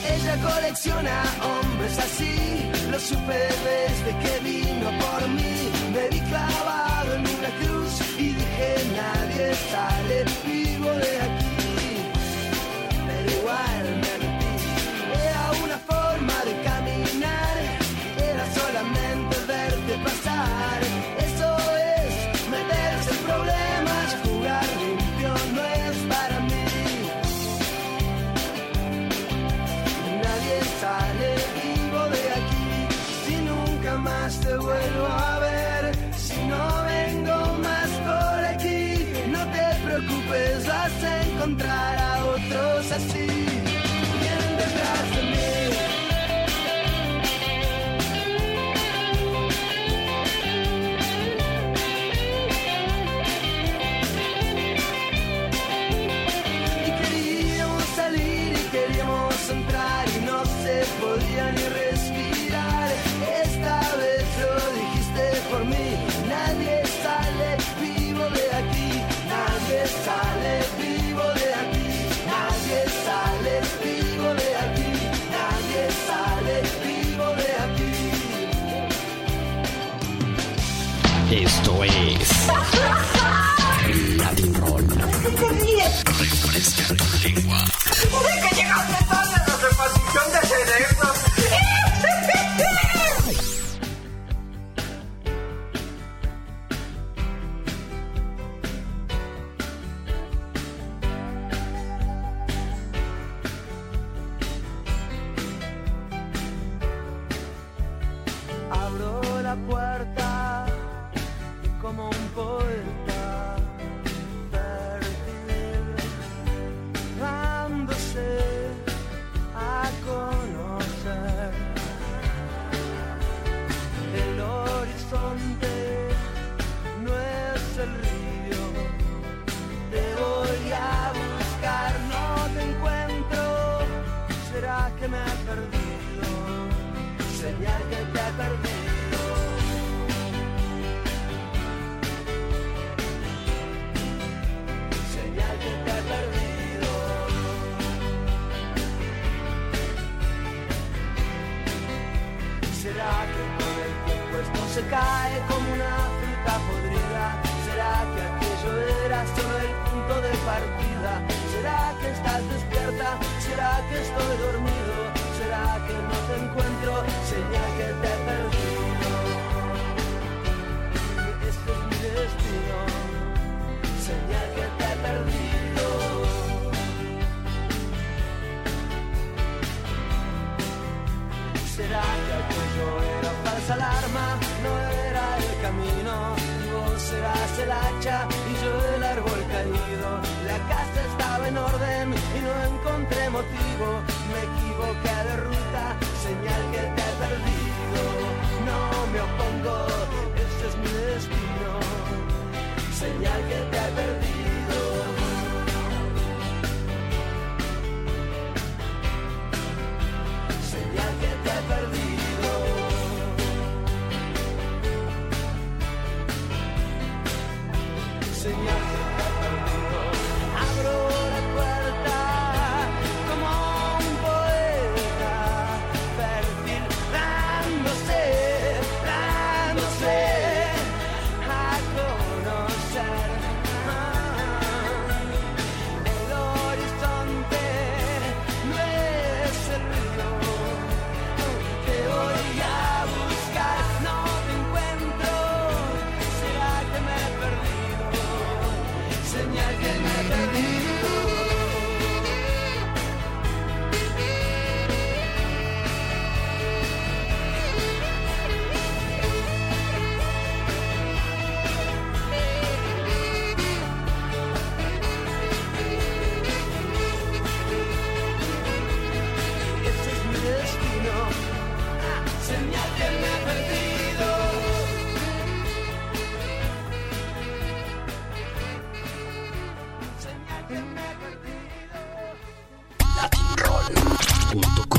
Ella colecciona hombres así, lo supe desde que vino por mí. Me vi clavado en una cruz y dije nadie sale te vuelvo a ver. Si no vengo más por aquí, no te preocupes, vas a encontrar a otros así. Refresca tu lengua. www.radiomensajero.com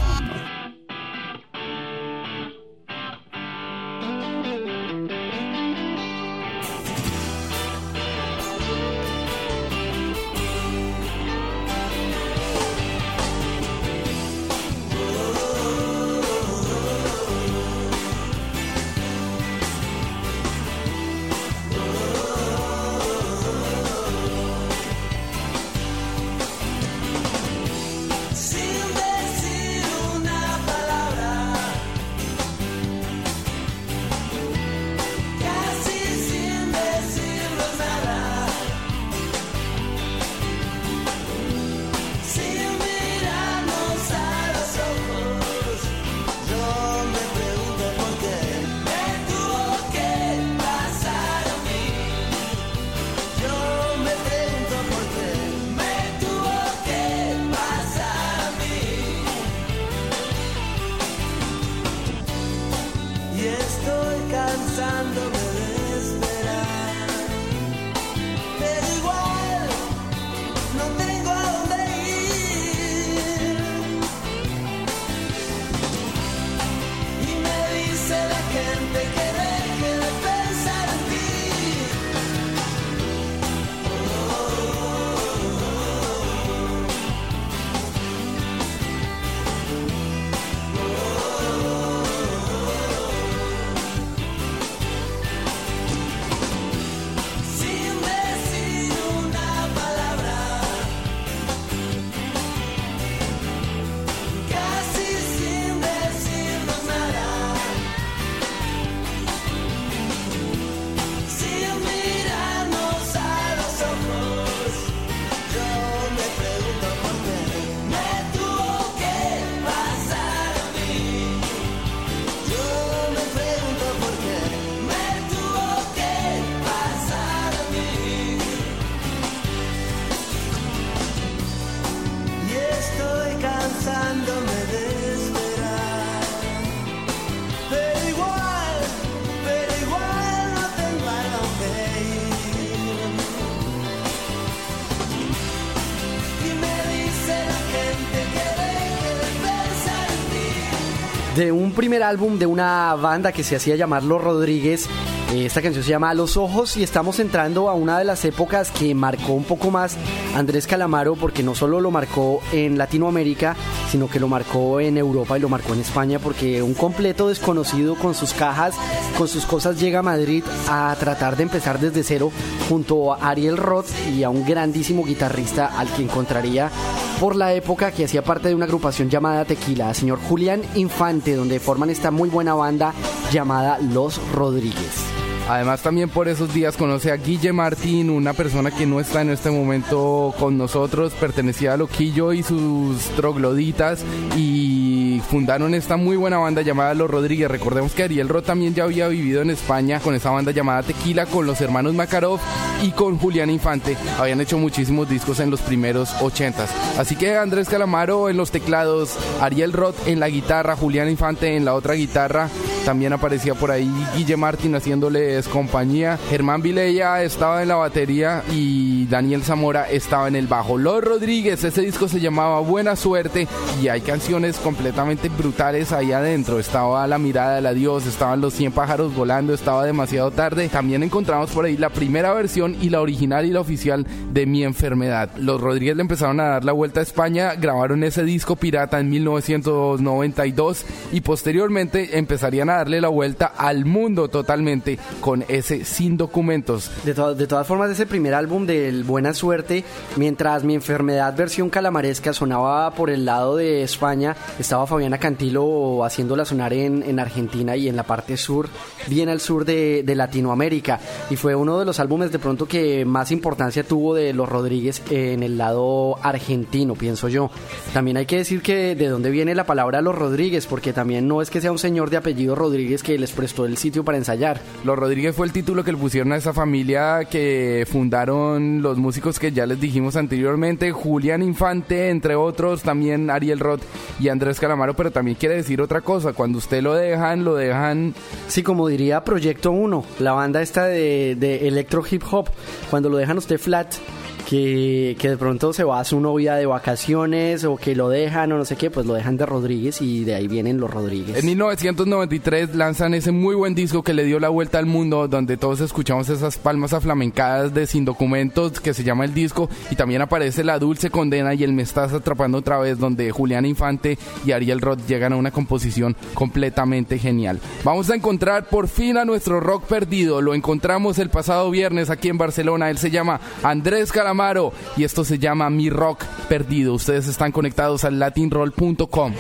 un primer álbum de una banda que se hacía llamar Los Rodríguez. Eh, Esta canción se llama los Ojos y estamos entrando a una de las épocas que marcó un poco más Andrés Calamaro porque no solo lo marcó en Latinoamérica, sino que lo marcó en Europa y lo marcó en España porque un completo desconocido con sus cajas, con sus cosas llega a Madrid a tratar de empezar desde cero junto a Ariel Roth y a un grandísimo guitarrista al que encontraría por la época que hacía parte de una agrupación llamada Tequila, señor Julián Infante, donde forman esta muy buena banda llamada Los Rodríguez. Además también por esos días conoce a Guille Martín, una persona que no está en este momento con nosotros, pertenecía a Loquillo y sus trogloditas y fundaron esta muy buena banda llamada Los Rodríguez. Recordemos que Ariel Roth también ya había vivido en España con esa banda llamada Tequila, con los hermanos Makarov y con Julián Infante. Habían hecho muchísimos discos en los primeros ochentas. Así que Andrés Calamaro en los teclados, Ariel Roth en la guitarra, Julián Infante en la otra guitarra. También aparecía por ahí Guille Martín haciéndoles compañía. Germán Vilella estaba en la batería y Daniel Zamora estaba en el bajo. Los Rodríguez, ese disco se llamaba Buena Suerte y hay canciones completamente brutales ahí adentro. Estaba La mirada del adiós, estaban Los 100 pájaros volando, estaba demasiado tarde. También encontramos por ahí la primera versión y la original y la oficial de Mi Enfermedad. Los Rodríguez le empezaron a dar la vuelta a España, grabaron ese disco pirata en 1992 y posteriormente empezarían a darle la vuelta al mundo totalmente con ese sin documentos. De, to- de todas formas, ese primer álbum del Buena Suerte, mientras mi enfermedad versión calamaresca sonaba por el lado de España, estaba Fabiana Cantilo haciéndola sonar en, en Argentina y en la parte sur, bien al sur de, de Latinoamérica. Y fue uno de los álbumes de pronto que más importancia tuvo de los Rodríguez en el lado argentino, pienso yo. También hay que decir que de dónde viene la palabra los Rodríguez, porque también no es que sea un señor de apellido Rodríguez que les prestó el sitio para ensayar. Los Rodríguez fue el título que le pusieron a esa familia que fundaron los músicos que ya les dijimos anteriormente, Julián Infante, entre otros, también Ariel Roth y Andrés Calamaro, pero también quiere decir otra cosa, cuando usted lo dejan, lo dejan... Sí, como diría Proyecto 1, la banda esta de, de electro hip hop, cuando lo dejan usted flat, que, de pronto se va a su novia de vacaciones o que lo dejan o no sé qué, pues lo dejan de Rodríguez y de ahí vienen los Rodríguez. En 1993 lanzan ese muy buen disco que le dio la vuelta al mundo, donde todos escuchamos esas palmas aflamencadas de Sin Documentos, que se llama el disco, y también aparece La Dulce Condena y El Me Estás Atrapando otra vez, donde Julián Infante y Ariel Roth llegan a una composición completamente genial. Vamos a encontrar por fin a nuestro rock perdido, lo encontramos el pasado viernes aquí en Barcelona, él se llama Andrés Y esto se llama Mi Rock Perdido. Ustedes están conectados al latinroll.com.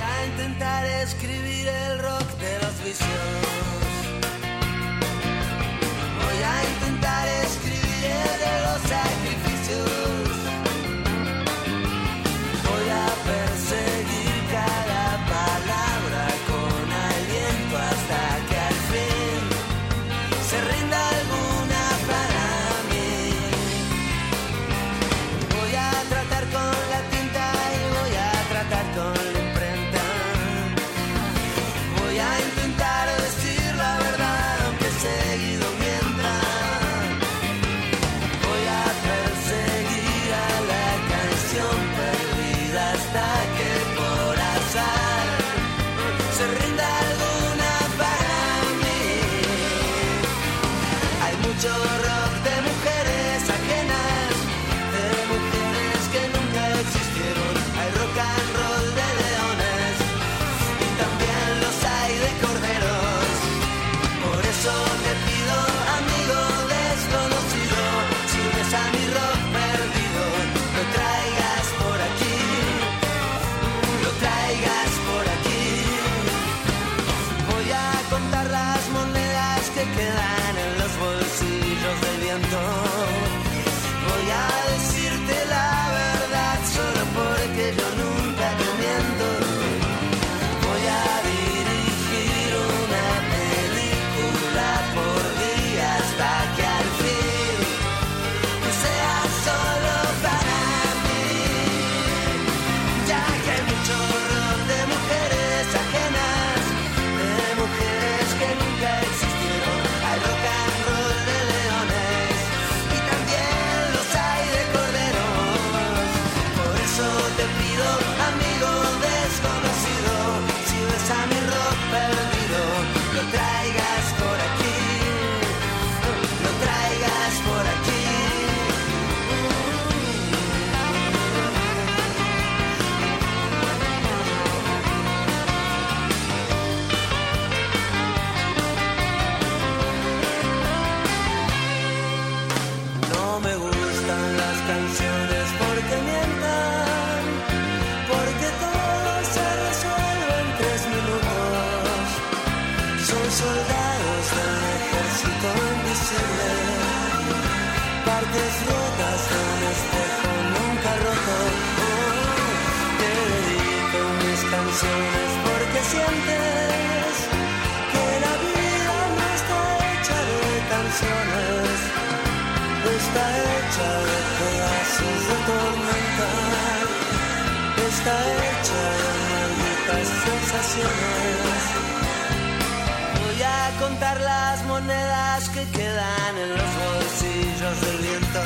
Voy a contar las monedas que quedan en los bolsillos del viento.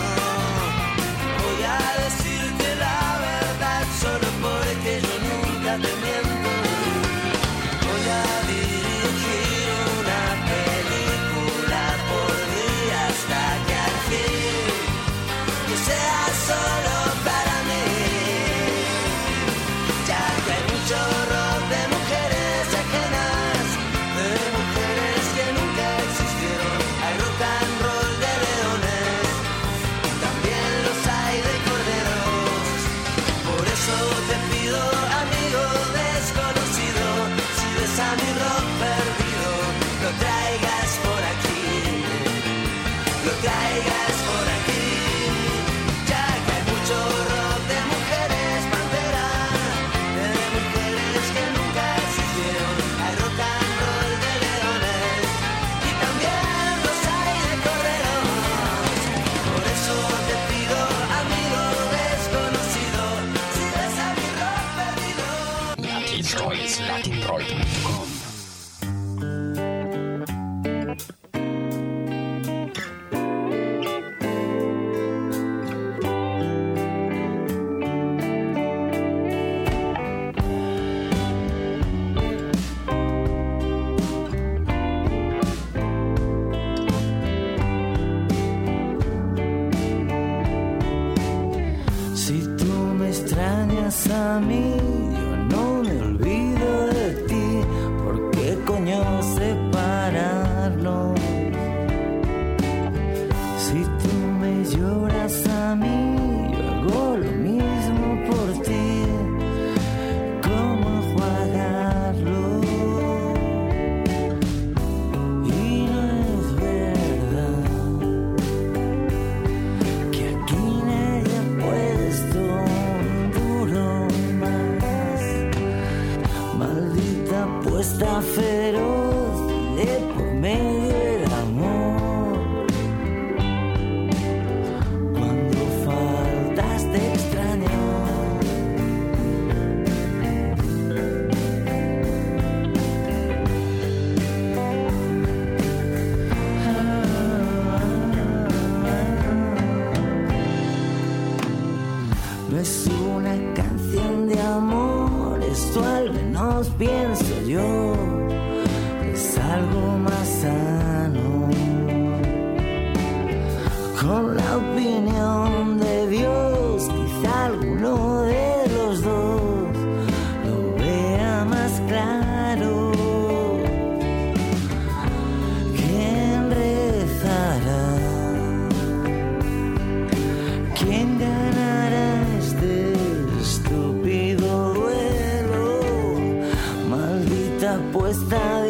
Voy a decirte la verdad solo porque yo nunca te miento. was the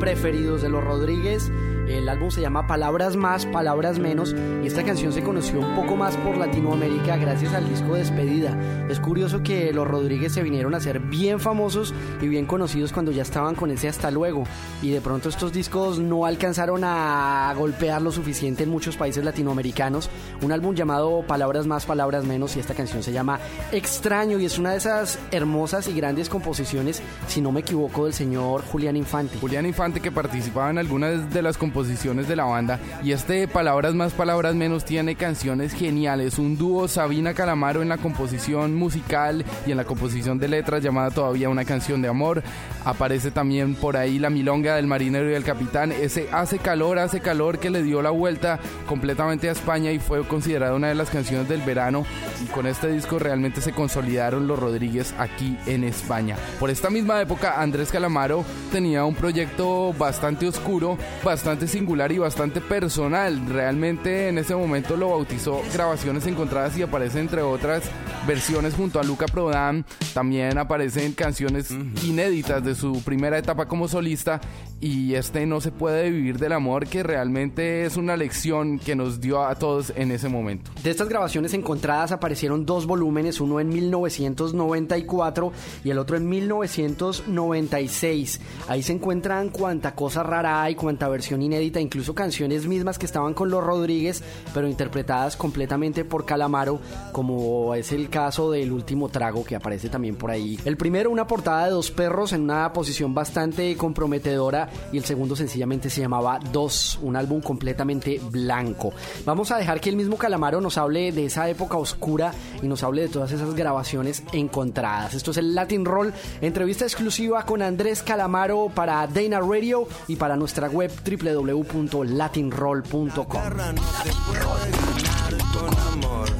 preferidos de los Rodríguez. El álbum se llama Palabras Más, Palabras Menos y esta canción se conoció un poco más por Latinoamérica gracias al disco Despedida. Es curioso que los Rodríguez se vinieron a ser bien famosos y bien conocidos cuando ya estaban con ese hasta luego y de pronto estos discos no alcanzaron a golpear lo suficiente en muchos países latinoamericanos. Un álbum llamado Palabras Más, Palabras Menos y esta canción se llama Extraño y es una de esas hermosas y grandes composiciones, si no me equivoco, del señor Julián Infante. Julián Infante que participaba en algunas de las composiciones de la banda y este Palabras más, Palabras menos tiene canciones geniales, un dúo Sabina Calamaro en la composición musical y en la composición de letras llamada todavía una canción de amor, aparece también por ahí la milonga del marinero y del capitán, ese hace calor, hace calor que le dio la vuelta completamente a España y fue considerada una de las canciones del verano y con este disco realmente se consolidaron los Rodríguez aquí en España. Por esta misma época Andrés Calamaro tenía un proyecto bastante oscuro, bastante singular y bastante personal. Realmente en ese momento lo bautizó Grabaciones Encontradas y aparece entre otras versiones junto a Luca Prodan. También aparecen canciones inéditas de su primera etapa como solista y este No se puede vivir del amor que realmente es una lección que nos dio a todos en momento. De estas grabaciones encontradas aparecieron dos volúmenes, uno en 1994 y el otro en 1996. Ahí se encuentran cuanta cosa rara hay, cuanta versión inédita, incluso canciones mismas que estaban con los Rodríguez, pero interpretadas completamente por Calamaro, como es el caso del último trago que aparece también por ahí. El primero, una portada de dos perros en una posición bastante comprometedora y el segundo sencillamente se llamaba Dos, un álbum completamente blanco. Vamos a dejar que el mismo Calamaro nos hable de esa época oscura y nos hable de todas esas grabaciones encontradas. Esto es el Latin Roll, entrevista exclusiva con Andrés Calamaro para Dana Radio y para nuestra web www.latinroll.com.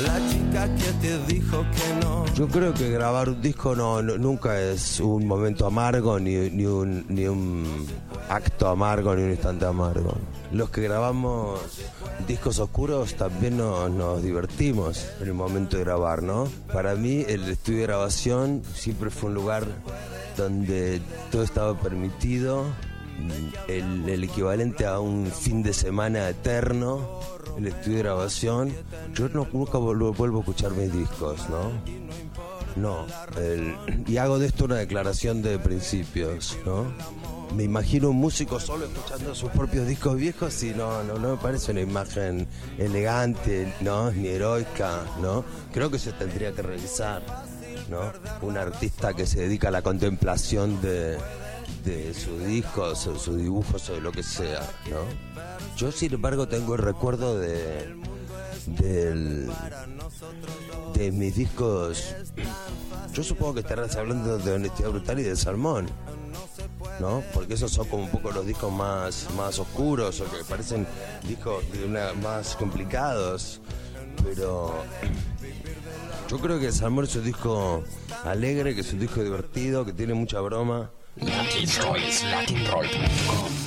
la chica que te dijo que no. Yo creo que grabar un disco no, nunca es un momento amargo, ni, ni un, ni un acto amargo, ni un instante amargo. Los que grabamos discos oscuros también nos divertimos en el momento de grabar, ¿no? Para mí el estudio de grabación siempre fue un lugar donde todo estaba permitido, el, equivalente a un fin de semana eterno, el estudio de grabación. Yo no, nunca vuelvo, vuelvo a escuchar mis discos, ¿no? No, el- y hago de esto una declaración de principios, ¿no? Me imagino un músico solo escuchando sus propios discos viejos y no, no, no me parece una imagen elegante, ¿no? Ni heroica, ¿no? Creo que se tendría que revisar, ¿no? Un artista que se dedica a la contemplación de, de sus discos, o sus dibujos o de lo que sea, ¿no? Yo, sin embargo, tengo el recuerdo de, del, de mis discos. Yo supongo que estarás hablando de Honestidad Brutal y de Salmón, ¿no? Porque esos son como un poco los discos más, más oscuros o que parecen discos de una- más complicados. Pero yo creo que Salmón es un disco alegre, que es un disco divertido, que tiene mucha broma. Esto es latinroll.com.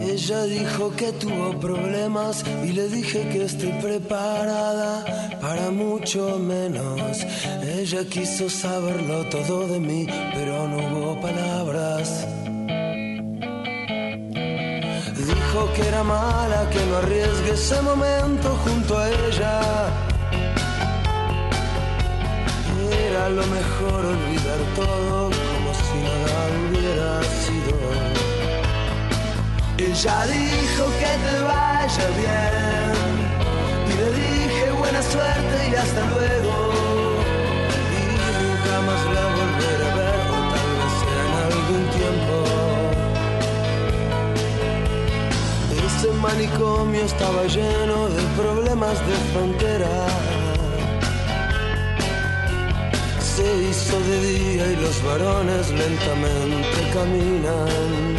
Ella dijo que tuvo problemas y le dije que estoy preparada para mucho menos. Ella quiso saberlo todo de mí, pero no hubo palabras. Dijo que era mala, que no arriesgue ese momento junto a ella. Era lo mejor olvidar todo como si nada hubiera sido. Ella dijo que te vaya bien y le dije buena suerte y hasta luego. Y nunca más la volveré a ver o tal vez en algún tiempo. Ese manicomio estaba lleno de problemas de frontera. Se hizo de día y los varones lentamente caminan.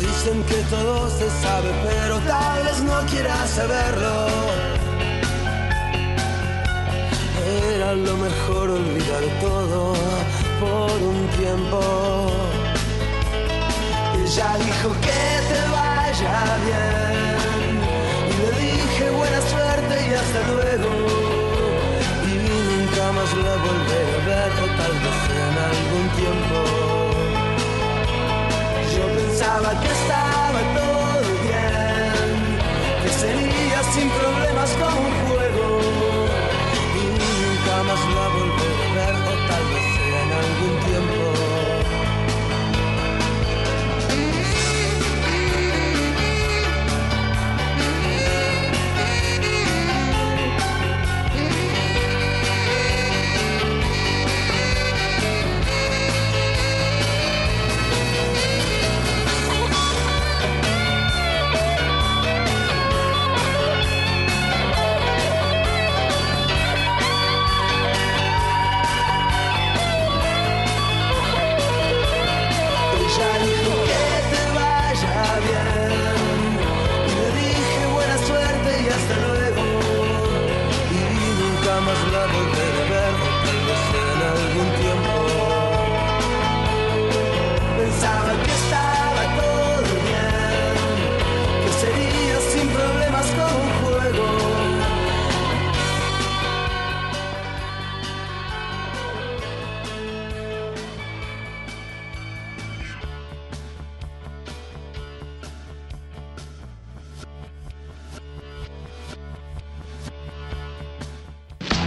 Dicen que todo se sabe, pero tal vez no quieras saberlo. Era lo mejor olvidar todo por un tiempo. Ella dijo que te vaya bien. Y le dije buena suerte y hasta luego. Y nunca más la volveré a ver, o tal vez en algún tiempo. Yo pensaba que estaba todo bien, que sería sin problemas como un juego. Y nunca más la volveré a ver, o tal vez en algún tiempo.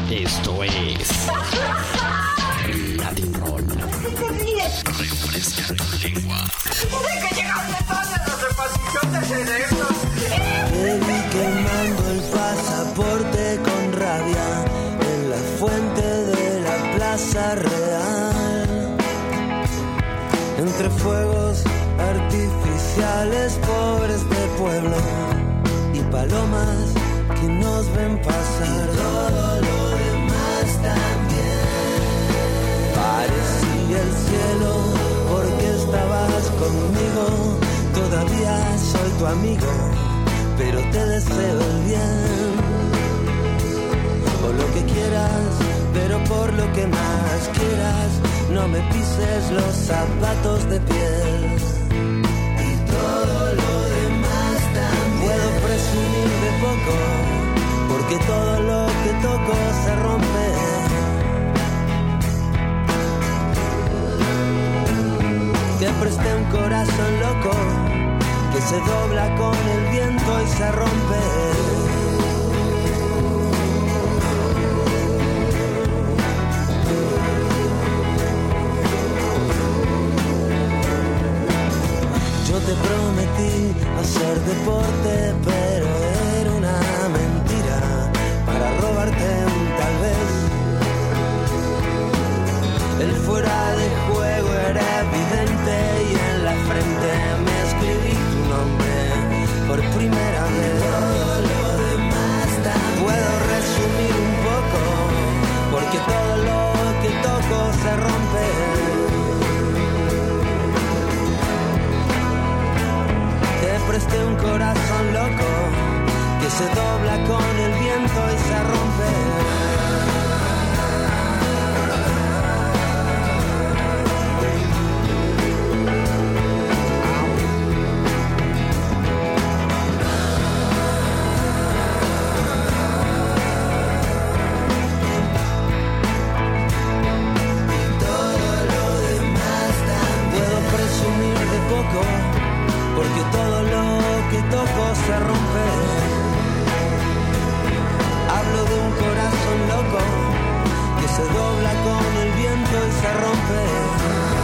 Esto es Latin Roll. Refresca tu lengua. Te vi quemando el pasaporte con rabia en la fuente de la Plaza Real. Entre fuegos artificiales pobres de pueblo y palomas que nos ven pasar. Todavía soy tu amigo, pero te deseo el bien. O lo que quieras, pero por lo que más quieras, no me pises los zapatos de piel. Y todo lo demás también. Puedo presumir de poco, porque todo lo que toco se rompe. Te presté un corazón loco se dobla con el viento y se rompe. Yo te prometí hacer deporte, Te presté un corazón loco que se dobla con el viento y se rompe. Toco se rompe. Hablo de un corazón loco que se dobla con el viento y se rompe.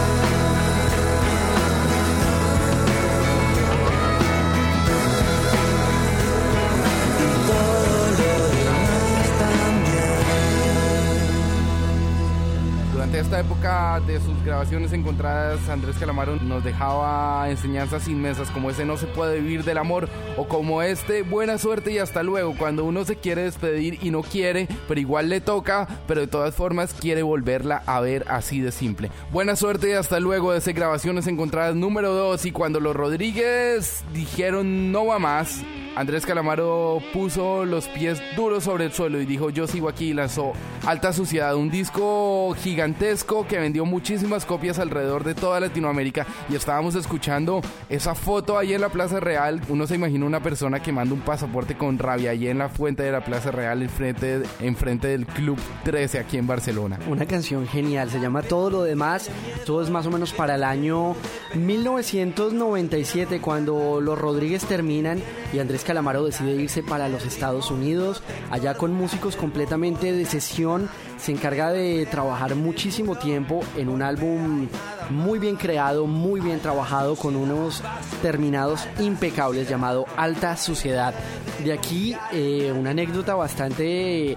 Esta época de sus grabaciones encontradas, Andrés Calamaro nos dejaba enseñanzas inmensas como ese no se puede vivir del amor o como este buena suerte y hasta luego, cuando uno se quiere despedir y no quiere, pero igual le toca, pero de todas formas quiere volverla a ver así de simple. Buena suerte y hasta luego de ese grabaciones encontradas número 2 y cuando los Rodríguez dijeron no va más, Andrés Calamaro puso los pies duros sobre el suelo y dijo yo sigo aquí y lanzó Alta Suciedad, un disco gigantesco que vendió muchísimas copias alrededor de toda Latinoamérica. Y estábamos escuchando esa foto ahí en la Plaza Real, uno se imagina una persona que manda un pasaporte con rabia ahí en la fuente de la Plaza Real enfrente, enfrente del Club 13 aquí en Barcelona. Una canción genial, se llama Todo lo demás, todo es más o menos para el año 1997 cuando los Rodríguez terminan y Andrés Calamaro decide irse para los Estados Unidos, allá con músicos completamente de sesión, se encarga de trabajar muchísimo tiempo en un álbum muy bien creado, muy bien trabajado, con unos terminados impecables llamado Alta Suciedad. De aquí eh, una anécdota bastante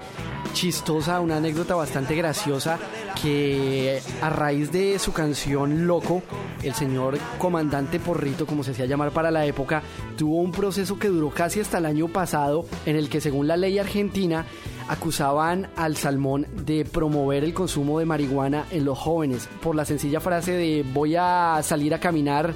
chistosa, una anécdota bastante graciosa que a raíz de su canción Loco, el señor comandante Porrito, como se hacía llamar para la época, tuvo un proceso que duró casi hasta el año pasado en el que según la ley argentina acusaban al Salmón de promover el consumo de marihuana en los jóvenes por la sencilla frase de voy a salir a caminar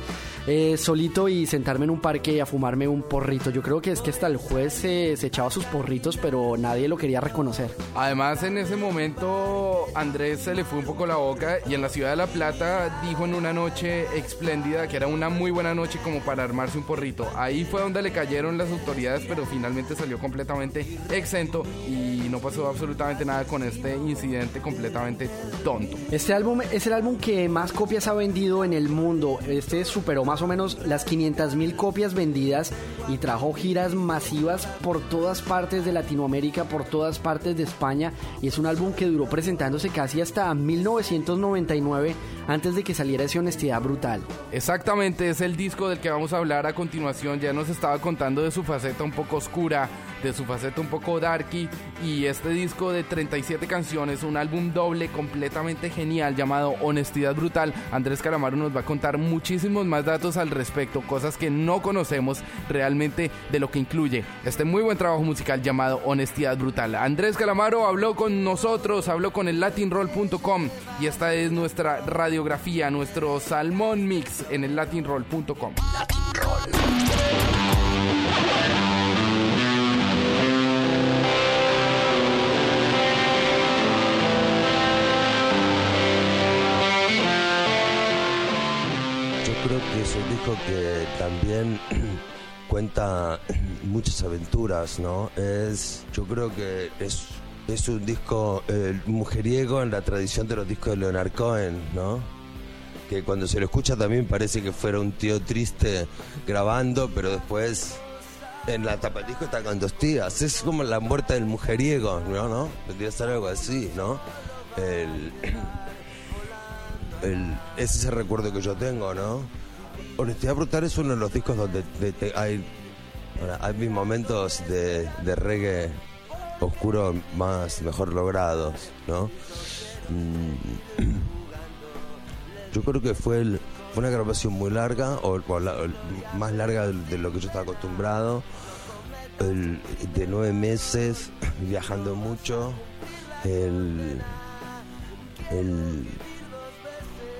eh, solito y sentarme en un parque a fumarme un porrito. Yo creo que es que hasta el juez se, se echaba sus porritos, pero nadie lo quería reconocer. Además, en ese momento Andrés se le fue un poco la boca y en la ciudad de La Plata dijo en una noche espléndida que era una muy buena noche como para armarse un porrito. Ahí fue donde le cayeron las autoridades, pero finalmente salió completamente exento y no pasó absolutamente nada con este incidente completamente tonto. Este álbum es el álbum que más copias ha vendido en el mundo. Este superó más o menos las 500 mil copias vendidas y trajo giras masivas por todas partes de Latinoamérica, por todas partes de España. Y es un álbum que duró presentándose casi hasta 1999 antes de que saliera esa honestidad brutal. Exactamente, es el disco del que vamos a hablar a continuación. Ya nos estaba contando de su faceta un poco oscura, de su faceta un poco darky. Y este disco de 37 canciones, un álbum doble completamente genial llamado Honestidad Brutal. Andrés Calamaro nos va a contar muchísimos más datos al respecto, cosas que no conocemos realmente de lo que incluye este muy buen trabajo musical llamado Honestidad Brutal. Andrés Calamaro habló con nosotros, habló con el latinroll.com y esta es nuestra radiografía, nuestro Salmón Mix en el latinroll.com. que es un disco que también cuenta muchas aventuras, ¿no? Es, yo creo que es, es un disco eh, mujeriego en la tradición de los discos de Leonard Cohen, ¿no? Que cuando se lo escucha también parece que fuera un tío triste grabando, pero después en la tapa del disco está con dos tías. Es como la muerte del mujeriego, ¿no? ¿no? Que ser algo así, ¿no? El, el- ese es el recuerdo que yo tengo, ¿no? Honestidad Brutal es uno de los discos donde hay, mis momentos de, reggae oscuro más mejor logrados, ¿no? Mm, Yo creo que fue, una grabación muy larga, o, o más larga de, lo que yo estaba acostumbrado, de nueve meses, viajando mucho,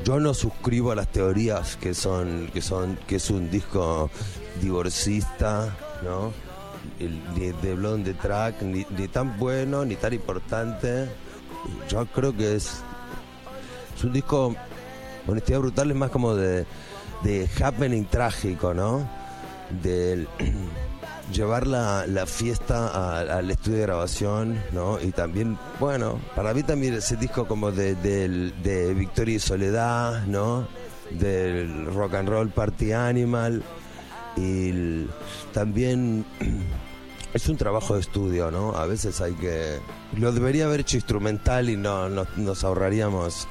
yo no suscribo a las teorías que son que son que es un disco divorcista no ni de Blood on the Track ni, ni tan bueno ni tan importante. Yo creo que es es un disco honestidad brutal es más como de de happening trágico no del llevar la, la fiesta al estudio de grabación, ¿no? Y también, bueno, para mí también ese disco como de, de Victoria y Soledad, ¿no? Del Rock and Roll Party Animal. Y también es un trabajo de estudio, ¿no? A veces hay que... Lo debería haber hecho instrumental y no, no- nos ahorraríamos,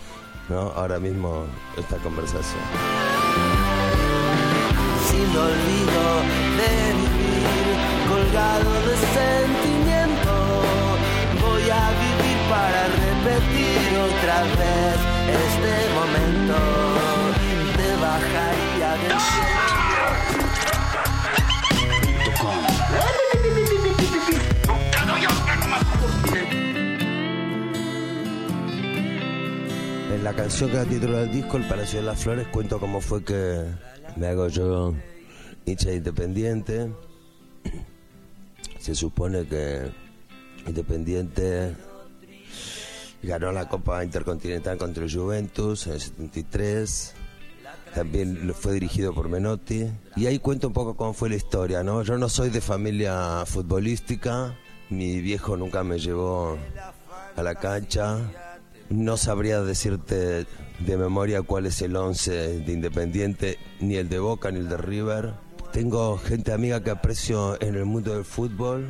¿no? Ahora mismo esta conversación. sin olvido de vivir, colgado de sentimiento. Voy a vivir para repetir otra vez este momento te bajaría del En la canción que da título al disco, El Palacio de las Flores, cuento cómo fue que me hago yo hincha de Independiente. Se supone que Independiente ganó la Copa Intercontinental contra el Juventus en el 73. También fue dirigido por Menotti. Y ahí cuento un poco cómo fue la historia, ¿no? Yo no soy de familia futbolística. Mi viejo nunca me llevó a la cancha. No sabría decirte de memoria cuál es el 11 de Independiente, ni el de Boca, ni el de River. Tengo gente amiga que aprecio en el mundo del fútbol.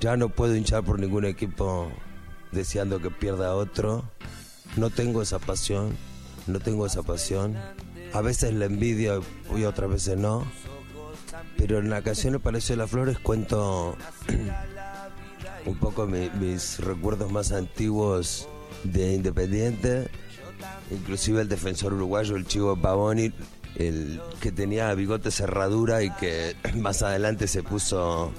Ya no puedo hinchar por ningún equipo deseando que pierda otro. No tengo esa pasión, no tengo esa pasión. A veces la envidia y otras veces no. Pero en la canción El Palacio de las Flores cuento un poco mi- mis recuerdos más antiguos de Independiente, inclusive el defensor uruguayo, el Chivo Pavoni, el que tenía bigote cerradura y que más adelante se puso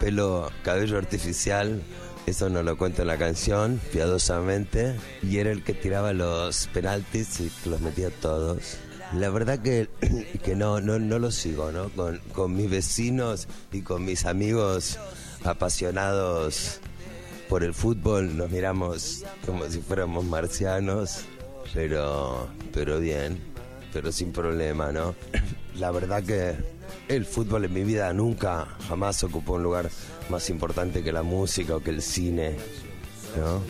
pelo, cabello artificial, eso no lo cuento en la canción, piadosamente, y era el que tiraba los penaltis y los metía todos. La verdad que, que no, no, no lo sigo, ¿no? Con, con mis vecinos y con mis amigos apasionados por el fútbol nos miramos como si fuéramos marcianos, pero, pero bien, pero sin problema, ¿no? La verdad que el fútbol en mi vida nunca, jamás ocupó un lugar más importante que la música o que el cine, ¿no?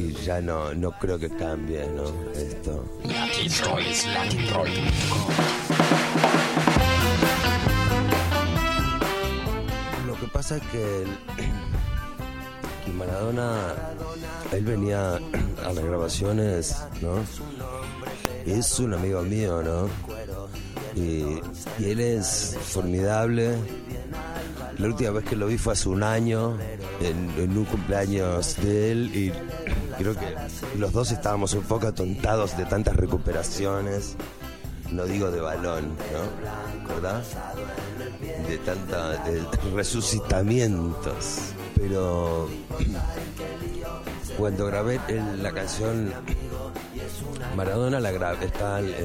Y ya no, no creo que cambie, ¿no? Esto. Lo que pasa es que Maradona, él venía a las grabaciones, ¿no? Es un amigo mío, ¿no? Y, y él es formidable. La última vez que lo vi fue hace un año, en, un cumpleaños de él, y creo que los dos estábamos un poco atontados de tantas recuperaciones. No digo de balón, ¿no? ¿Verdad? de tanta resucitamientos pero cuando grabé la canción Maradona la grabé está el,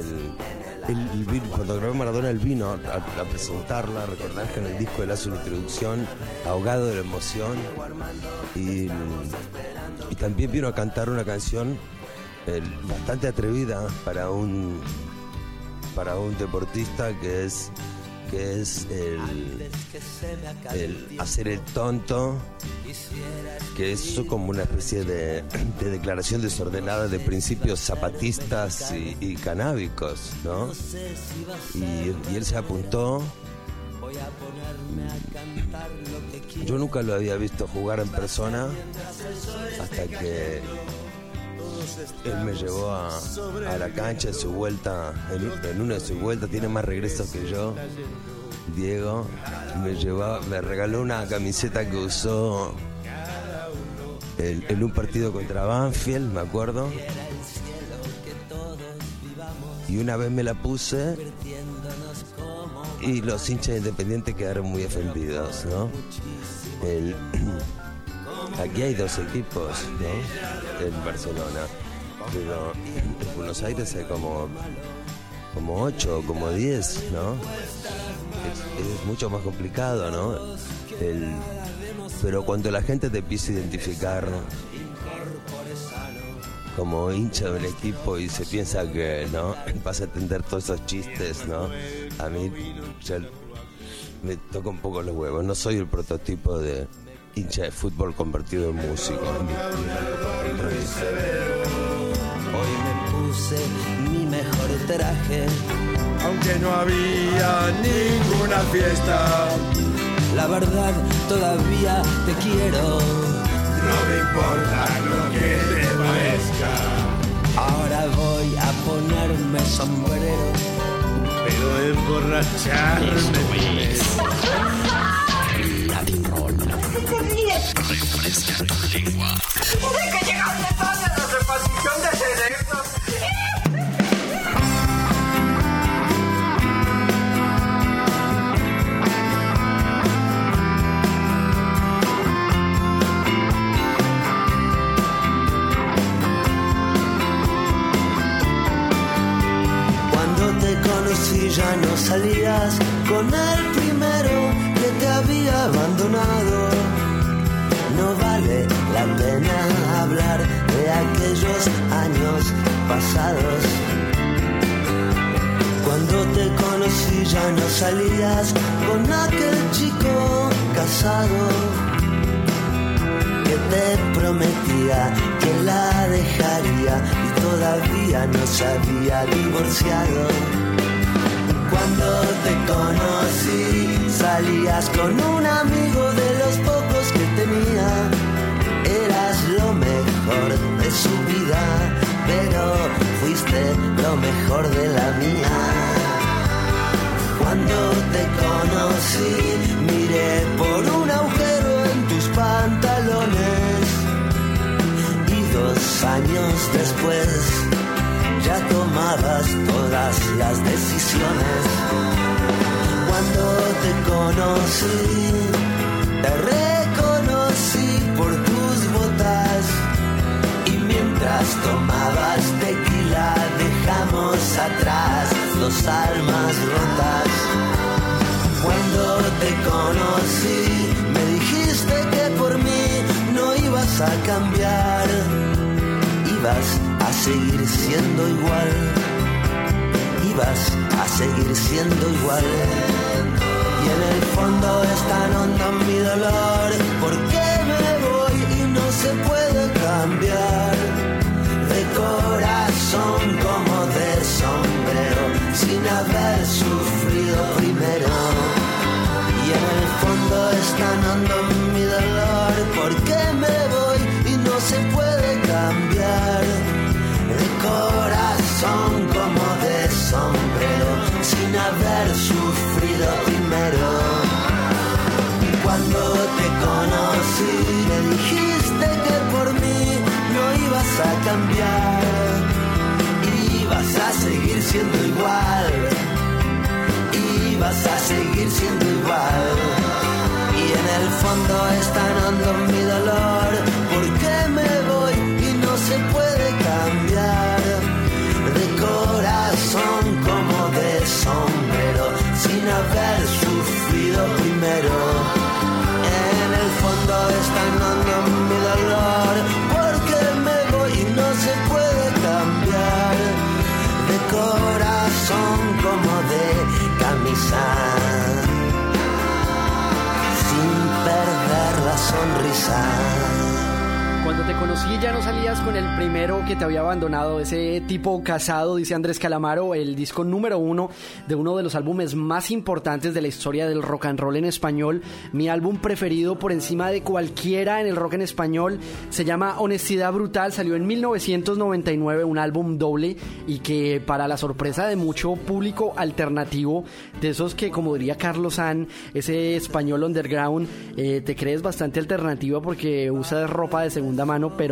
cuando grabé Maradona el vino a, a presentarla recordar que en el disco él hace una introducción ahogado de la emoción. Y, y también vino a cantar una canción eh, bastante atrevida para un para un deportista que es que es el, hacer el tonto que es como una especie de, de declaración desordenada de principios zapatistas y, canábicos, ¿no? Y él se apuntó. Yo nunca lo había visto jugar en persona hasta que él me llevó a, la cancha en su vuelta, en, un- en una de sus vueltas, tiene más regresos que yo. Diego me llevó, me regaló una camiseta que usó en, en un partido contra Banfield, me acuerdo. Y una vez me la puse y los hinchas independientes quedaron muy ofendidos, ¿no? Aquí hay dos equipos, ¿no? En Barcelona, pero en Buenos Aires hay como, como ocho, como diez, ¿no? Es, mucho más complicado, ¿no? El- pero cuando la gente te empieza a identificar como hincha del equipo y se piensa que, ¿no? Vas a entender todos esos chistes, ¿no? A mí me toca un poco los huevos. No soy el prototipo de hincha de fútbol convertido en músico. Hoy me puse mi mejor traje. Aunque no había ninguna fiesta, La verdad, todavía te quiero. no me importa lo que te parezca, Ahora voy a ponerme sombrero. pero emborracharme qué te tu lengua. ¿De que llegaste tarde a la repartición de cerebros? si ya no salías con el primero que te había abandonado. No vale la pena hablar de aquellos años pasados. Cuando te conocí ya no salías con aquel chico casado que te prometía que la dejaría y todavía no se había divorciado. Cuando te conocí salías con un amigo de los pocos que tenía. Eras lo mejor de su vida, pero fuiste lo mejor de la mía. Cuando te conocí, miré por un agujero en tus pantalones. Y dos años después, ya tomabas todas las decisiones. Cuando te conocí, te reconocí por tus botas. Y mientras tomabas tequila, dejamos atrás dos almas rotas. Cuando te conocí, me dijiste que por mí no ibas a cambiar, ibas a seguir siendo igual, ibas a seguir siendo igual. Y en el fondo es tan hondo mi dolor, porque me voy y no se puede cambiar. De corazón como de sombrero, sin haber sufrido primero. Y en el fondo es tan hondo mi dolor, porque me voy y se puede cambiar. De corazón como de sombrero, sin haber sufrido primero. Cuando te conocí, me dijiste que por mí no ibas a cambiar, ibas a seguir siendo igual, ibas a seguir siendo igual. Y en el fondo es tan hondo mi dolor, se conocí ya no salías con el primero que te había abandonado, ese tipo casado, dice Andrés Calamaro, el disco número uno de uno de los álbumes más importantes de la historia del rock and roll en español. Mi álbum preferido por encima de cualquiera en el rock en español se llama Honestidad Brutal, salió en 1999, un álbum doble y que para la sorpresa de mucho público alternativo, de esos que como diría Carlos San, ese español underground, eh, te crees bastante alternativa porque usas ropa de segunda mano, pero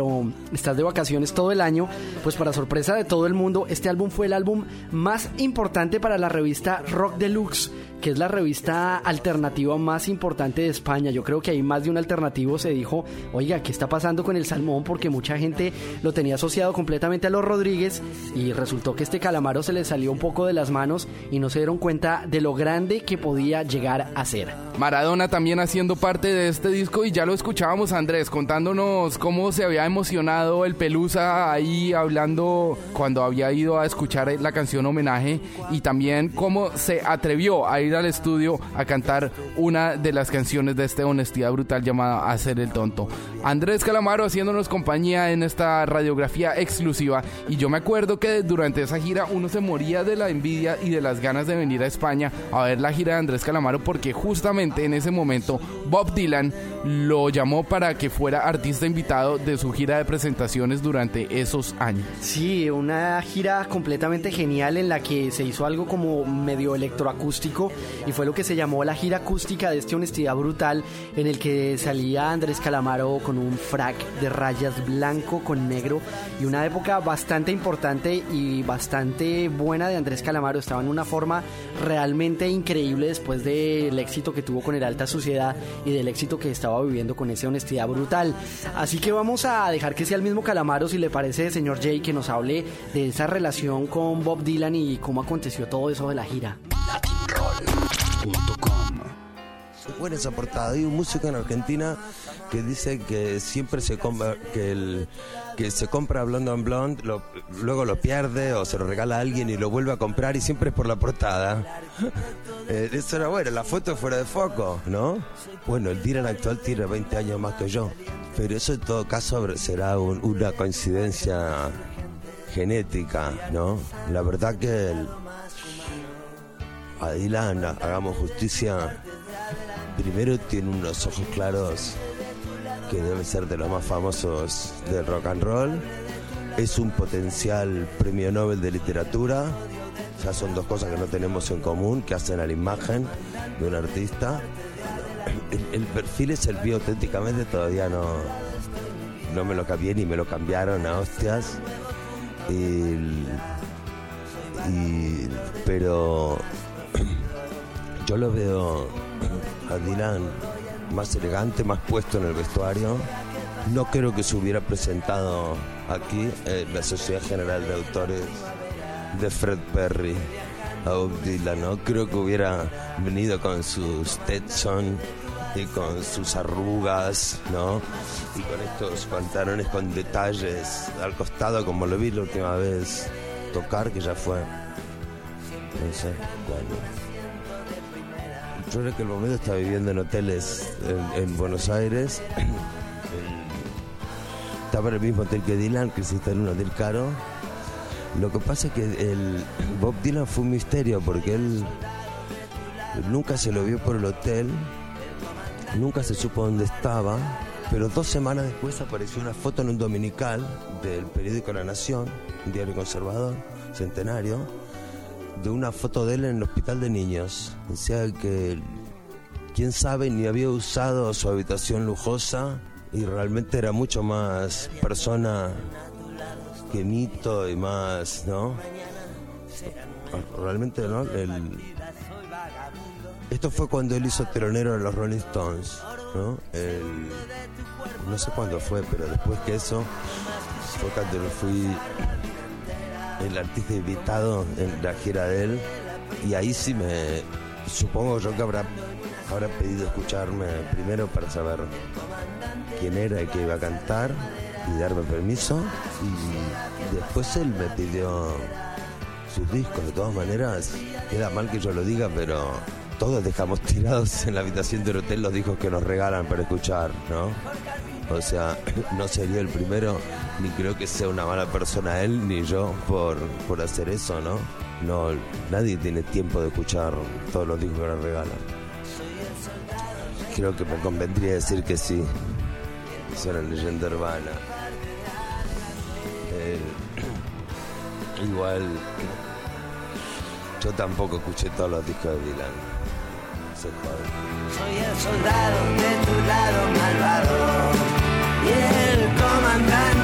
estás de vacaciones todo el año, pues para sorpresa de todo el mundo, este álbum fue el álbum más importante para la revista Rock Deluxe, que es la revista alternativa más importante de España. Yo creo que ahí más de un alternativo se dijo, oiga, ¿qué está pasando con el salmón? Porque mucha gente lo tenía asociado completamente a los Rodríguez y resultó que este calamaro se le salió un poco de las manos y no se dieron cuenta de lo grande que podía llegar a ser. Maradona también haciendo parte de este disco y ya lo escuchábamos Andrés contándonos cómo se había emocionado el Pelusa ahí hablando cuando había ido a escuchar la canción homenaje y también cómo se atrevió a ir al estudio a cantar una de las canciones de esta honestidad brutal llamada Hacer el tonto. Andrés Calamaro haciéndonos compañía en esta radiografía exclusiva y yo me acuerdo que durante esa gira uno se moría de la envidia y de las ganas de venir a España a ver la gira de Andrés Calamaro porque justamente en ese momento Bob Dylan lo llamó para que fuera artista invitado de su gira de presentaciones durante esos años. Sí, una gira completamente genial en la que se hizo algo como medio electroacústico y fue lo que se llamó la gira acústica de este Honestidad Brutal, en el que salía Andrés Calamaro con un frac de rayas blanco con negro y una época bastante importante y bastante buena de Andrés Calamaro. Estaba en una forma realmente increíble después del éxito que tuvo con el Alta Sociedad y del éxito que estaba viviendo con ese Honestidad Brutal. Así que vamos a dejar que sea el mismo Calamaro, si le parece, señor Jay, que nos hable de esa relación con Bob Dylan y cómo aconteció todo eso de la gira. Buena esa portada. Hay un músico en Argentina que dice que siempre se compra, que, el, que se compra Blonde on Blonde, lo- luego lo pierde o se lo regala a alguien y lo vuelve a comprar y siempre es por la portada. Eso era bueno, la foto fuera de foco, ¿no? Bueno, el Dylan actual tiene 20 años más que yo, pero eso en todo caso será un- una coincidencia genética, ¿no? La verdad que el- Dylan, hagamos justicia, primero tiene unos ojos claros que deben ser de los más famosos del rock and roll. Es un potencial premio Nobel de literatura. Ya son dos cosas que no tenemos en común, que hacen a la imagen de un artista. El, perfil es el mío auténticamente, todavía no, no me lo cambié ni me lo cambiaron a hostias. Y- pero yo lo veo a Dylan más elegante, más puesto en el vestuario. No creo que se hubiera presentado aquí en la Sociedad General de Autores de Fred Perry a Bob Dylan, ¿no? Creo que hubiera venido con sus Stetson y con sus arrugas, ¿no? Y con estos pantalones con detalles al costado, como lo vi la última vez tocar, que ya fue, no sé, cuándo. Yo creo que el momento está viviendo en hoteles en, en Buenos Aires. Estaba en el mismo hotel que Dylan, que está en un hotel caro. Lo que pasa es que el Bob Dylan fue un misterio porque él nunca se lo vio por el hotel, nunca se supo dónde estaba, pero dos semanas después apareció una foto en un dominical del periódico La Nación, un diario conservador, centenario, de una foto de él en el hospital de niños. Sea que, quién sabe, ni había usado su habitación lujosa y realmente era mucho más persona que mito y más, ¿no? Realmente, ¿no? El- Esto fue cuando él hizo telonero de los Rolling Stones, ¿no? No sé cuándo fue, pero después que eso fue cuando me fui el artista invitado en la gira de él. Y ahí sí me supongo yo que habrá habrá pedido escucharme primero para saber quién era y que iba a cantar y darme permiso. Y después él me pidió sus discos. De todas maneras queda mal que yo lo diga pero todos dejamos tirados en la habitación del hotel los discos que nos regalan para escuchar no o sea, no sería el primero, ni creo que sea una mala persona él, ni yo por, por hacer eso, ¿no? No, nadie tiene tiempo de escuchar todos los discos que nos regalan. Creo que me convendría decir que sí. Es una leyenda urbana. El- igual, yo tampoco escuché todos los discos de Dylan. Soy el soldado de tu lado malvado y el comandante.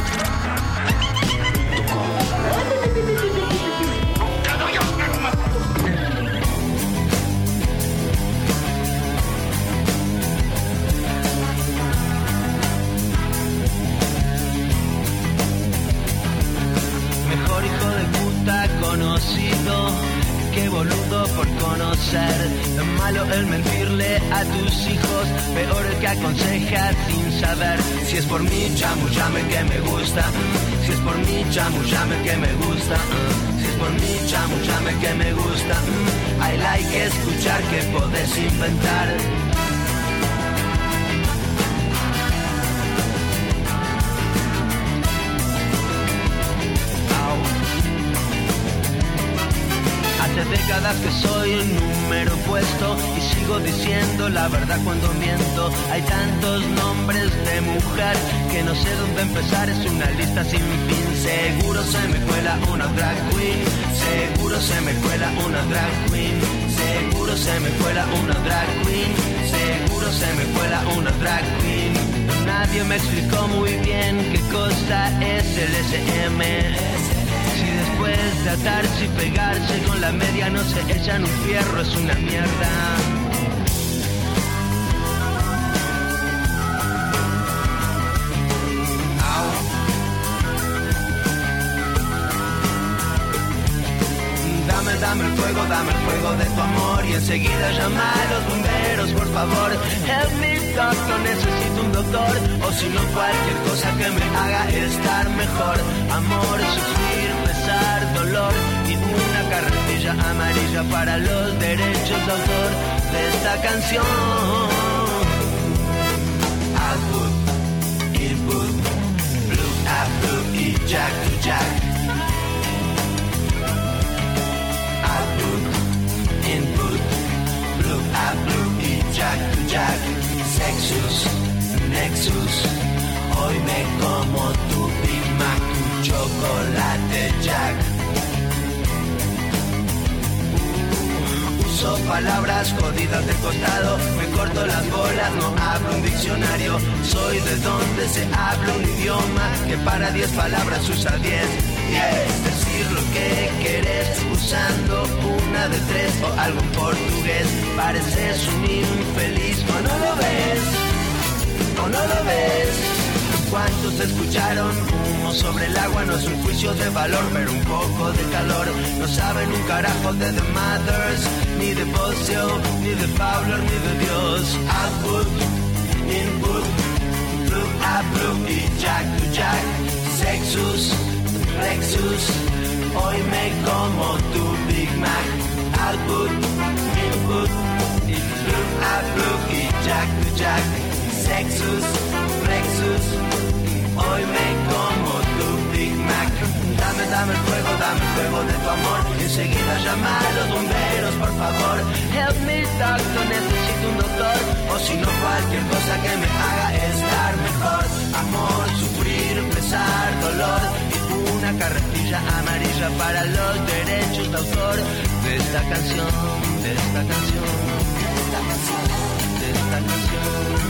Boludo por conocer. Lo malo el mentirle a tus hijos, peor el que aconseja sin saber. Si es por mí, chamullame que me gusta. Si es por mí, chamullame que me gusta. Si es por mí, chamuchame que me gusta. I like escuchar que podés inventar. Hace décadas que soy un número puesto y sigo diciendo la verdad cuando miento. Hay tantos nombres de mujer que no sé dónde empezar, es una lista sin fin. Seguro se me cuela una drag queen, seguro se me cuela una drag queen, seguro se me cuela una drag queen, seguro se me cuela una drag queen. Nadie me explicó muy bien qué cosa es el SM. Después de atarse y pegarse con la media no se echan un fierro, es una mierda. Dame, dame el fuego, dame el fuego de tu amor y enseguida llama a los bomberos, por favor. Help me, doctor, necesito un doctor o si no cualquier cosa que me haga estar mejor. Amor, sufrir, dolor y una carretilla amarilla para los derechos de autor de esta canción. Output, input, blue, up, blue y jack to jack. output, input, blue, up, blue y jack to jack, sexus, nexus, hoy me como tu Big tu chocolate jack. Uso palabras jodidas de costado, me corto las bolas, no hablo un diccionario, soy de donde se habla un idioma que para 10 palabras usa 10. Yes, decir lo que querés usando una de tres o algo en portugués. Pareces un infeliz o no lo ves, o no lo ves. ¿Cuántos escucharon? Sobre el agua no es un juicio de valor, pero un poco de calor. No saben un carajo de The Mothers, ni de Bocio, ni de Pablo, ni de Dios. Output, input, up, blue y jack to jack. Sexus, Lexus, hoy me como tu Big Mac. Output, input, y up, blue y jack to jack. Sexus, Lexus, hoy me como tu Big Mac. Dame, dame el fuego, dame el fuego de tu amor. Enseguida llama a los bomberos, por favor. Help me, doctor, necesito un doctor. O si no, cualquier cosa que me haga estar mejor. Amor, sufrir, pesar, dolor. Y una carretilla amarilla para los derechos de autor de esta canción, de esta canción, de esta canción, de esta canción,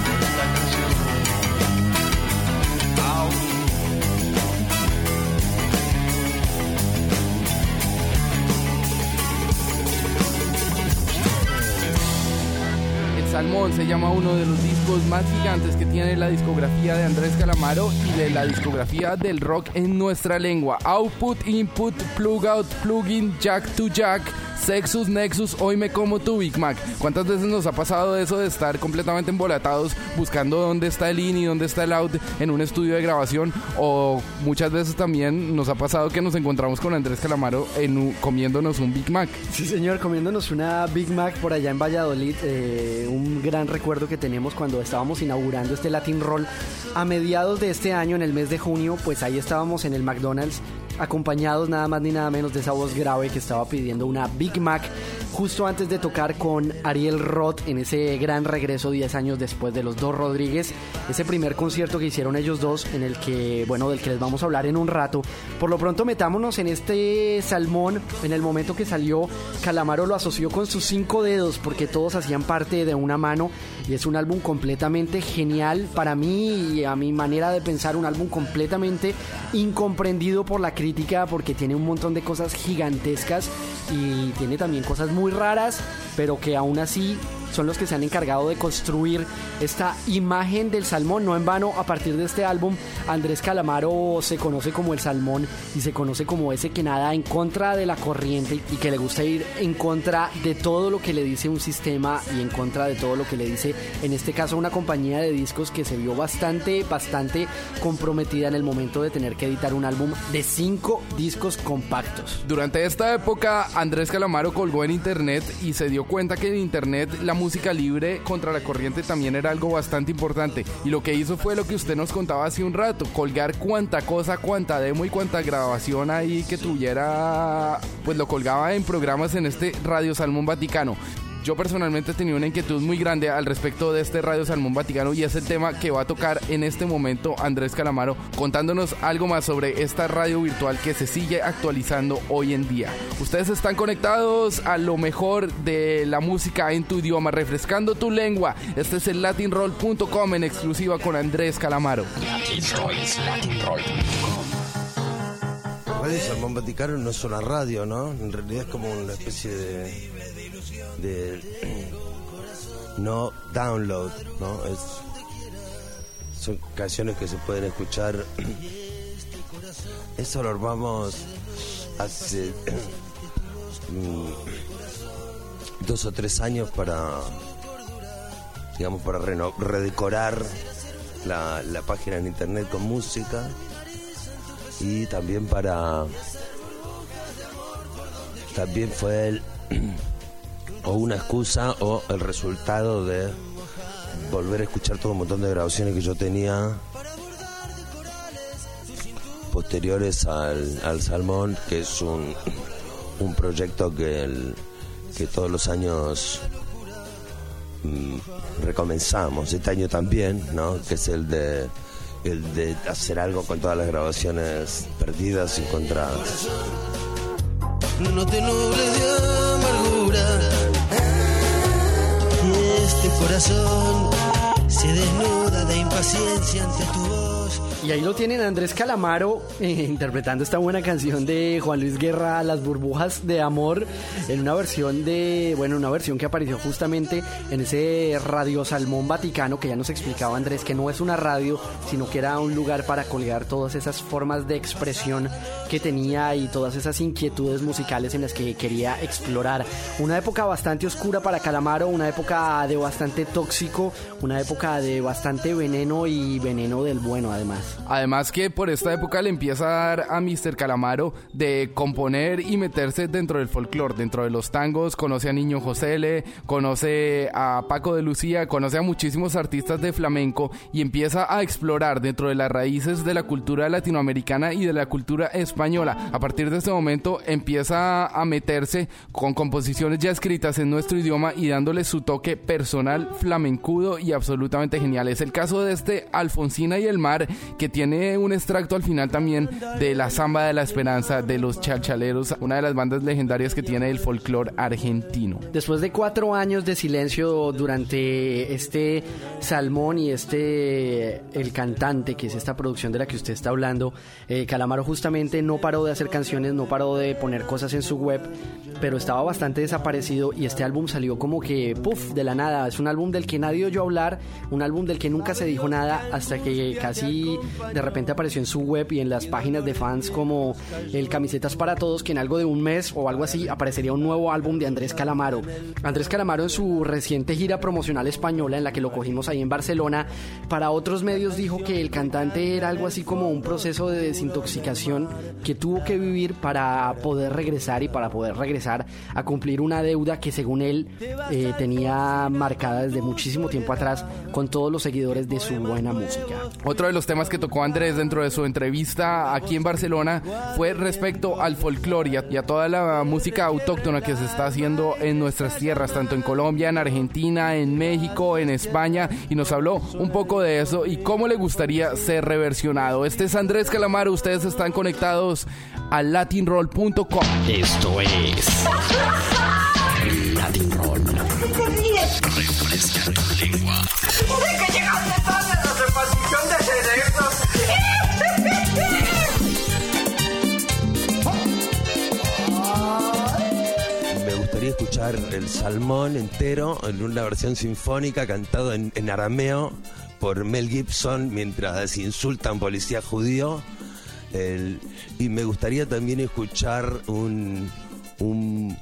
Salmón se llama uno de los discos más gigantes que tiene la discografía de Andrés Calamaro y de la discografía del rock en nuestra lengua. Output, input, plug out, plugin, jack to jack. Sexus, Nexus, hoy me como tu Big Mac. ¿Cuántas veces nos ha pasado eso de estar completamente embolatados buscando dónde está el in y dónde está el out en un estudio de grabación? O muchas veces también nos ha pasado que nos encontramos con Andrés Calamaro en comiéndonos un Big Mac. Sí, señor, comiéndonos una Big Mac por allá en Valladolid. eh, un gran recuerdo que tenemos cuando estábamos inaugurando este Latin Roll a mediados de este año, en el mes de junio. Pues ahí estábamos en el McDonald's, acompañados nada más ni nada menos de esa voz grave que estaba pidiendo una Big Mac justo antes de tocar con Ariel Roth en ese gran regreso 10 años después de los dos Rodríguez. Ese primer concierto que hicieron ellos dos, en el que, bueno, del que les vamos a hablar en un rato. Por lo pronto, metámonos en este salmón. En el momento que salió, Calamaro lo asoció con sus cinco dedos, porque todos hacían parte de una mano. Y es un álbum completamente genial para mí y a mi manera de pensar, un álbum completamente incomprendido por la crítica, porque tiene un montón de cosas gigantescas y tiene también cosas muy raras, pero que aún así son los que se han encargado de construir esta imagen del salmón. No en vano, a partir de este álbum, Andrés Calamaro se conoce como el salmón y se conoce como ese que nada en contra de la corriente y que le gusta ir en contra de todo lo que le dice un sistema y en contra de todo lo que le dice, en este caso, una compañía de discos que se vio bastante, bastante comprometida en el momento de tener que editar un álbum de cinco discos compactos. Durante esta época, Andrés Calamaro colgó en internet y se dio cuenta que en internet la música libre contra la corriente también era algo bastante importante. Y lo que hizo fue lo que usted nos contaba hace un rato, colgar cuanta cosa, cuanta demo y cuanta grabación ahí que tuviera, pues lo colgaba en programas en este Radio Salmón Vaticano. Yo personalmente tenía una inquietud muy grande al respecto de este Radio Salmón Vaticano y es el tema que va a tocar en este momento Andrés Calamaro contándonos algo más sobre esta radio virtual que se sigue actualizando hoy en día. Ustedes están conectados a lo mejor de la música en tu idioma, refrescando tu lengua. Este es el latinroll.com en exclusiva con Andrés Calamaro. Latin Roll es latinroll.com. Radio Salmón Vaticano no es una radio, ¿no? En realidad es como una especie de. De. no download, ¿no? Es, son canciones que se pueden escuchar. Eso lo armamos hace. mm, dos o tres años para. digamos, para reno- redecorar la, la página en internet con música y también para también fue el o una excusa o el resultado de volver a escuchar todo un montón de grabaciones que yo tenía posteriores al, al Salmón que es un, un proyecto que, que todos los años mm, recomenzamos este año también no que es el de el de hacer algo con todas las grabaciones perdidas y encontradas no te nubles de amargura. Este corazón se desnuda de impaciencia ante tu voz. Y ahí lo tienen Andrés Calamaro eh, interpretando esta buena canción de Juan Luis Guerra, Las burbujas de amor, en una versión de, bueno, una versión que apareció justamente en ese Radio Salmón Vaticano que ya nos explicaba Andrés que no es una radio, sino que era un lugar para colgar todas esas formas de expresión que tenía y todas esas inquietudes musicales en las que quería explorar. Una época bastante oscura para Calamaro, una época de bastante tóxico, una época de bastante veneno y veneno del bueno además. Además que por esta época le empieza a dar a Mr. Calamaro de componer y meterse dentro del folclore, dentro de los tangos, conoce a Niño José L, conoce a Paco de Lucía, conoce a muchísimos artistas de flamenco y empieza a explorar dentro de las raíces de la cultura latinoamericana y de la cultura española. A partir de este momento empieza a meterse con composiciones ya escritas en nuestro idioma y dándole su toque personal, flamencudo y absolutamente genial. Es el caso de este Alfonsina y el mar que tiene un extracto al final también de la Zamba de la Esperanza de los Chalchaleros, una de las bandas legendarias que tiene el folclore argentino. Después de cuatro años de silencio durante este Salmón y este El Cantante, que es esta producción de la que usted está hablando, eh, Calamaro justamente no paró de hacer canciones, no paró de poner cosas en su web, pero estaba bastante desaparecido y este álbum salió como que, puff, de la nada. Es un álbum del que nadie oyó hablar, un álbum del que nunca se dijo nada hasta que casi de repente apareció en su web y en las páginas de fans como el Camisetas para Todos, que en algo de un mes o algo así aparecería un nuevo álbum de Andrés Calamaro. Andrés Calamaro en su reciente gira promocional española en la que lo cogimos ahí en Barcelona, para otros medios dijo que el cantante era algo así como un proceso de desintoxicación que tuvo que vivir para poder regresar y para poder regresar a cumplir una deuda que según él eh, tenía marcada desde muchísimo tiempo atrás con todos los seguidores de su buena música. Otro de los temas que tocó Andrés dentro de su entrevista aquí en Barcelona fue respecto al folclore y a- toda la música autóctona que se está haciendo en nuestras tierras, tanto en Colombia, en Argentina, en México, en España, y nos habló un poco de eso y cómo le gustaría ser reversionado. Este es Andrés Calamaro, ustedes están conectados a latinroll.com. Esto es Latin Roll. Refresca tu lengua. Escuchar el salmón entero en una versión sinfónica cantado en, arameo por Mel Gibson mientras insulta a un policía judío. El- y me gustaría también escuchar un, un,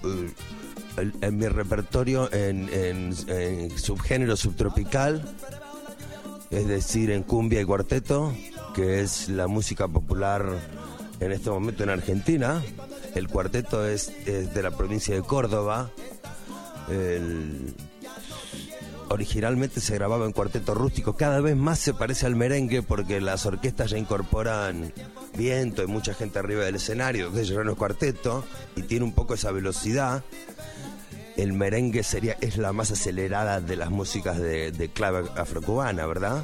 eh, en mi repertorio en- en subgénero subtropical, es decir, en cumbia y cuarteto, que es la música popular en este momento en Argentina. El cuarteto es, de la provincia de Córdoba. Originalmente se grababa en cuarteto rústico, cada vez más se parece al merengue porque las orquestas ya incorporan viento y mucha gente arriba del escenario, que ya no es cuarteto y tiene un poco esa velocidad. El merengue sería, es la más acelerada de las músicas de, de clave afrocubana, ¿verdad?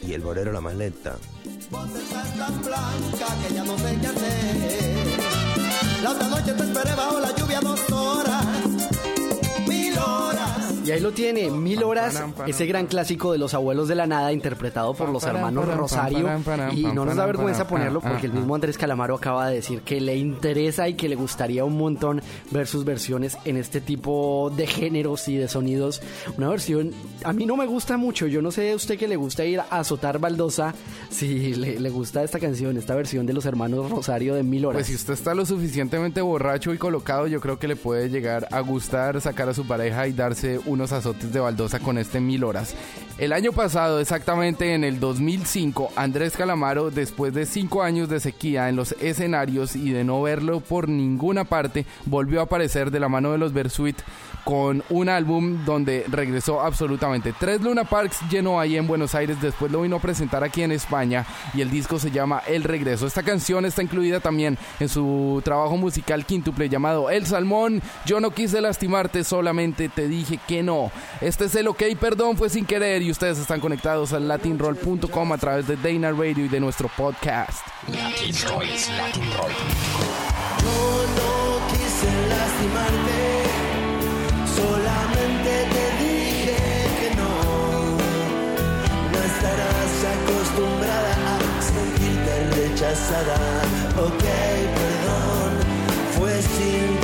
Y el bolero la más lenta. Vos estás tan blanca que ya no. La otra noche te esperé bajo la lluvia dos horas. Y ahí lo tiene, Mil Horas, ese gran clásico de los abuelos de la nada, interpretado por los hermanos Rosario. Y no nos da vergüenza ponerlo porque el mismo Andrés Calamaro acaba de decir que le interesa y que le gustaría un montón ver sus versiones en este tipo de géneros y de sonidos. Una versión, a mí no me gusta mucho, yo no sé a usted que le gusta ir a azotar baldosa, si le, le gusta esta canción, esta versión de los hermanos Rosario de Mil Horas. Pues si usted está lo suficientemente borracho y colocado, yo creo que le puede llegar a gustar sacar a su pareja y darse unos azotes de baldosa con este mil horas. El año pasado, exactamente en el 2005, Andrés Calamaro, después de cinco años de sequía en los escenarios y de no verlo por ninguna parte, volvió a aparecer de la mano de los Versuit con un álbum donde regresó absolutamente. Tres Luna Parks llenó ahí en Buenos Aires, después lo vino a presentar aquí en España y el disco se llama El Regreso. Esta canción está incluida también en su trabajo musical quíntuple llamado El Salmón. Yo no quise lastimarte, solamente te dije que Este es el OK, perdón, fue sin querer y ustedes están conectados al latinroll.com a través de Dana Radio y de nuestro podcast. Latin Roll es Latin Roll. Yo no quise lastimarte, solamente te dije que no. No estarás acostumbrada a sentirte rechazada. Ok, perdón, fue sin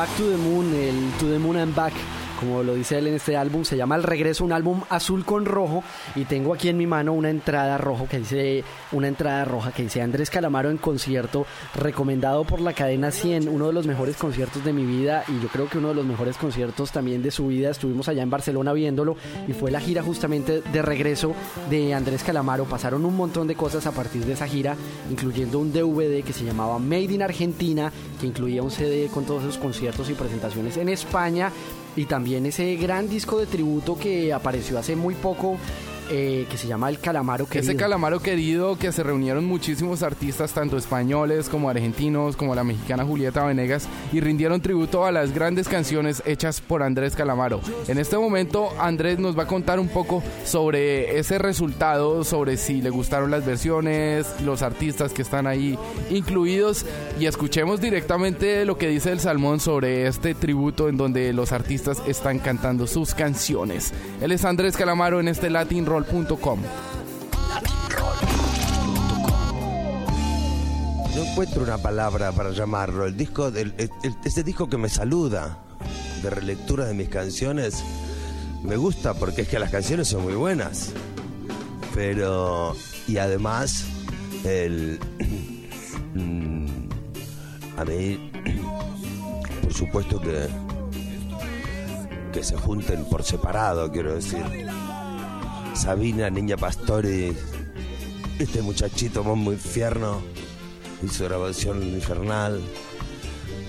Back to the Moon, como lo dice él en este álbum, se llama El Regreso, un álbum azul con rojo y tengo aquí en mi mano una entrada rojo que dice una entrada roja que dice Andrés Calamaro en concierto, recomendado por la cadena 100, uno de los mejores conciertos de mi vida y yo creo que uno de los mejores conciertos también de su vida. Estuvimos allá en Barcelona viéndolo y fue la gira justamente de regreso de Andrés Calamaro. Pasaron un montón de cosas a partir de esa gira, incluyendo un DVD que se llamaba Made in Argentina, que incluía un CD con todos esos conciertos y presentaciones en España y también ese gran disco de tributo que apareció hace muy poco eh, que se llama El Calamaro Querido. Ese calamaro querido que se reunieron muchísimos artistas, tanto españoles como argentinos, como la mexicana Julieta Venegas, y rindieron tributo a las grandes canciones hechas por Andrés Calamaro. En este momento, Andrés nos va a contar un poco sobre ese resultado, sobre si le gustaron las versiones, los artistas que están ahí incluidos, y escuchemos directamente lo que dice el Salmón sobre este tributo en donde los artistas están cantando sus canciones. Él es Andrés Calamaro en este Latin Roll roll.com. No encuentro una palabra para llamarlo. El disco, el- el- disco que me saluda de relectura de mis canciones, me gusta porque es que las canciones son muy buenas. Pero, y además, el. a mí, por supuesto que. que se junten por separado, quiero decir. Sabina, Niña Pastori, este muchachito Monmo Infierno, hizo grabación infernal.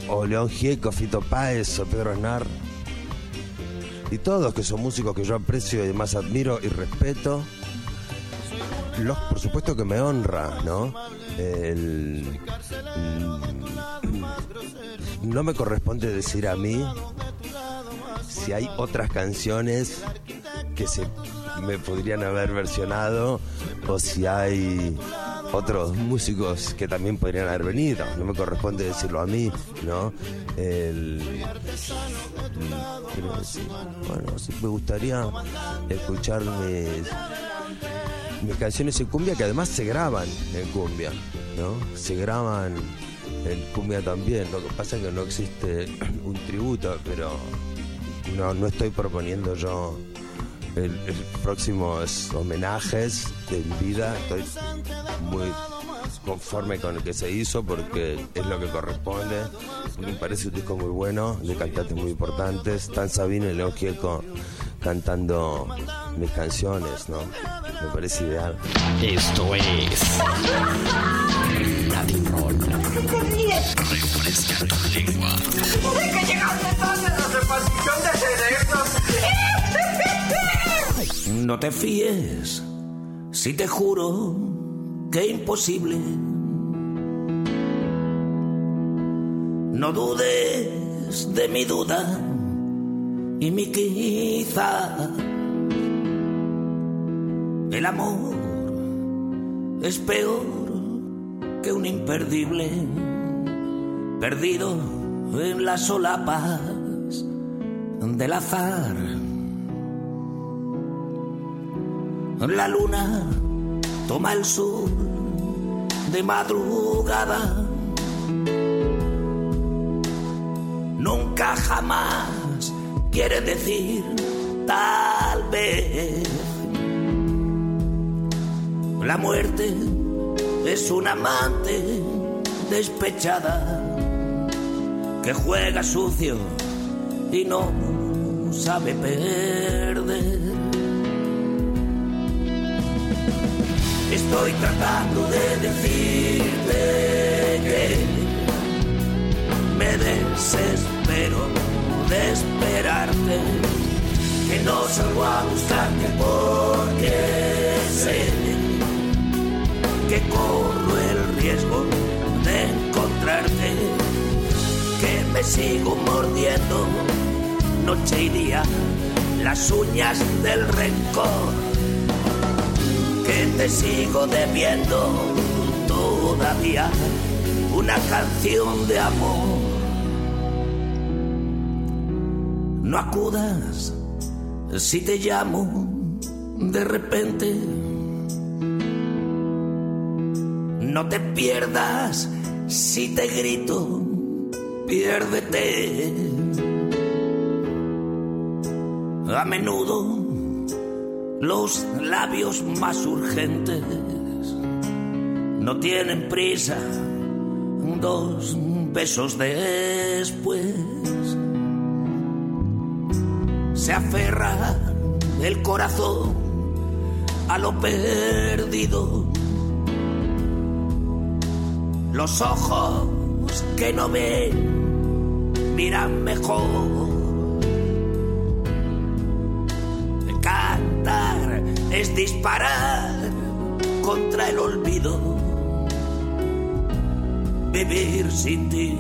O León Gieco, Fito Páez, o Pedro Aznar. Y todos que son músicos que yo aprecio y además admiro y respeto. Por supuesto que me honra, ¿no? El, mm, no me corresponde decir a mí si hay otras canciones que se me podrían haber versionado o si hay otros músicos que también podrían haber venido. No me corresponde decirlo a mí, ¿no? El, mm, quiero decir, bueno, me gustaría escuchar mis, mis canciones en cumbia que además se graban en cumbia, ¿no? Se graban en cumbia también. Lo que pasa es que no existe un tributo, pero no, no estoy proponiendo yo el, próximos homenajes de vida. Estoy muy conforme con el que se hizo porque es lo que corresponde. Me parece un disco muy bueno, de cantantes muy importantes. Tan Sabino y León Gieco cantando mis canciones, ¿no? Me parece ideal. Esto es Latin Roll. Refresca tu lengua. ¿De qué llegaste tarde a la repartición de cerebros? No te fíes, si te juro que imposible. No dudes de mi duda y mi quizá. El amor es peor que un imperdible, perdido en las solapas del azar. La luna toma el sur de madrugada. Nunca jamás quiere decir tal vez. La muerte es un amante despechada que juega sucio y no sabe perder. Estoy tratando de decirte que me desespero de esperarte, que no salgo a buscarte porque sé que corro el riesgo de encontrarte, que me sigo mordiendo noche y día las uñas del rencor que te sigo debiendo todavía una canción de amor. No acudas si te llamo de repente. No te pierdas si te grito, piérdete. A menudo los labios más urgentes no tienen prisa. Dos besos después se aferra el corazón a lo perdido. Los ojos que no ven miran mejor. Cantar es disparar contra el olvido. Vivir sin ti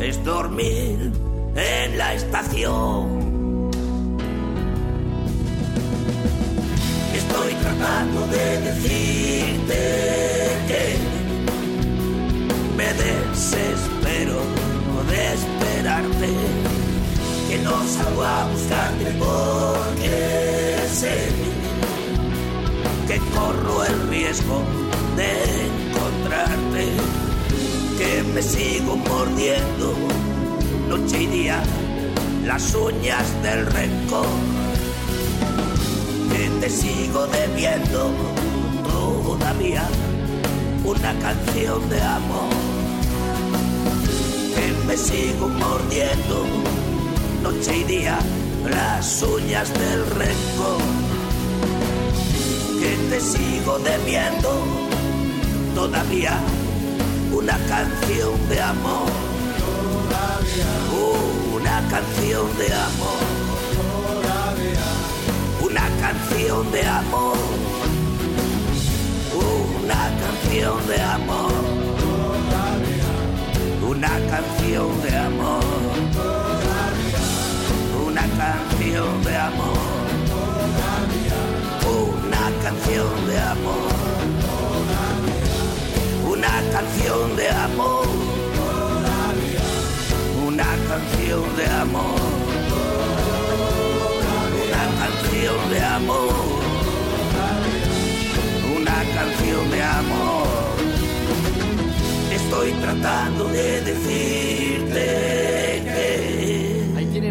es dormir en la estación. Tratando de decirte que me desespero de esperarte, que no salgo a buscarte porque sé que corro el riesgo de encontrarte, que me sigo mordiendo noche y día las uñas del rencor, te sigo debiendo todavía una canción de amor, que me sigo mordiendo noche y día las uñas del rencor, que te sigo debiendo todavía una canción de amor. Una canción de amor. Canción de amor. Una canción de amor. Una canción de amor. Una canción de amor. Una canción de amor. Una canción de amor una canción de amor, canción de amor, una canción de amor. Estoy tratando de decirte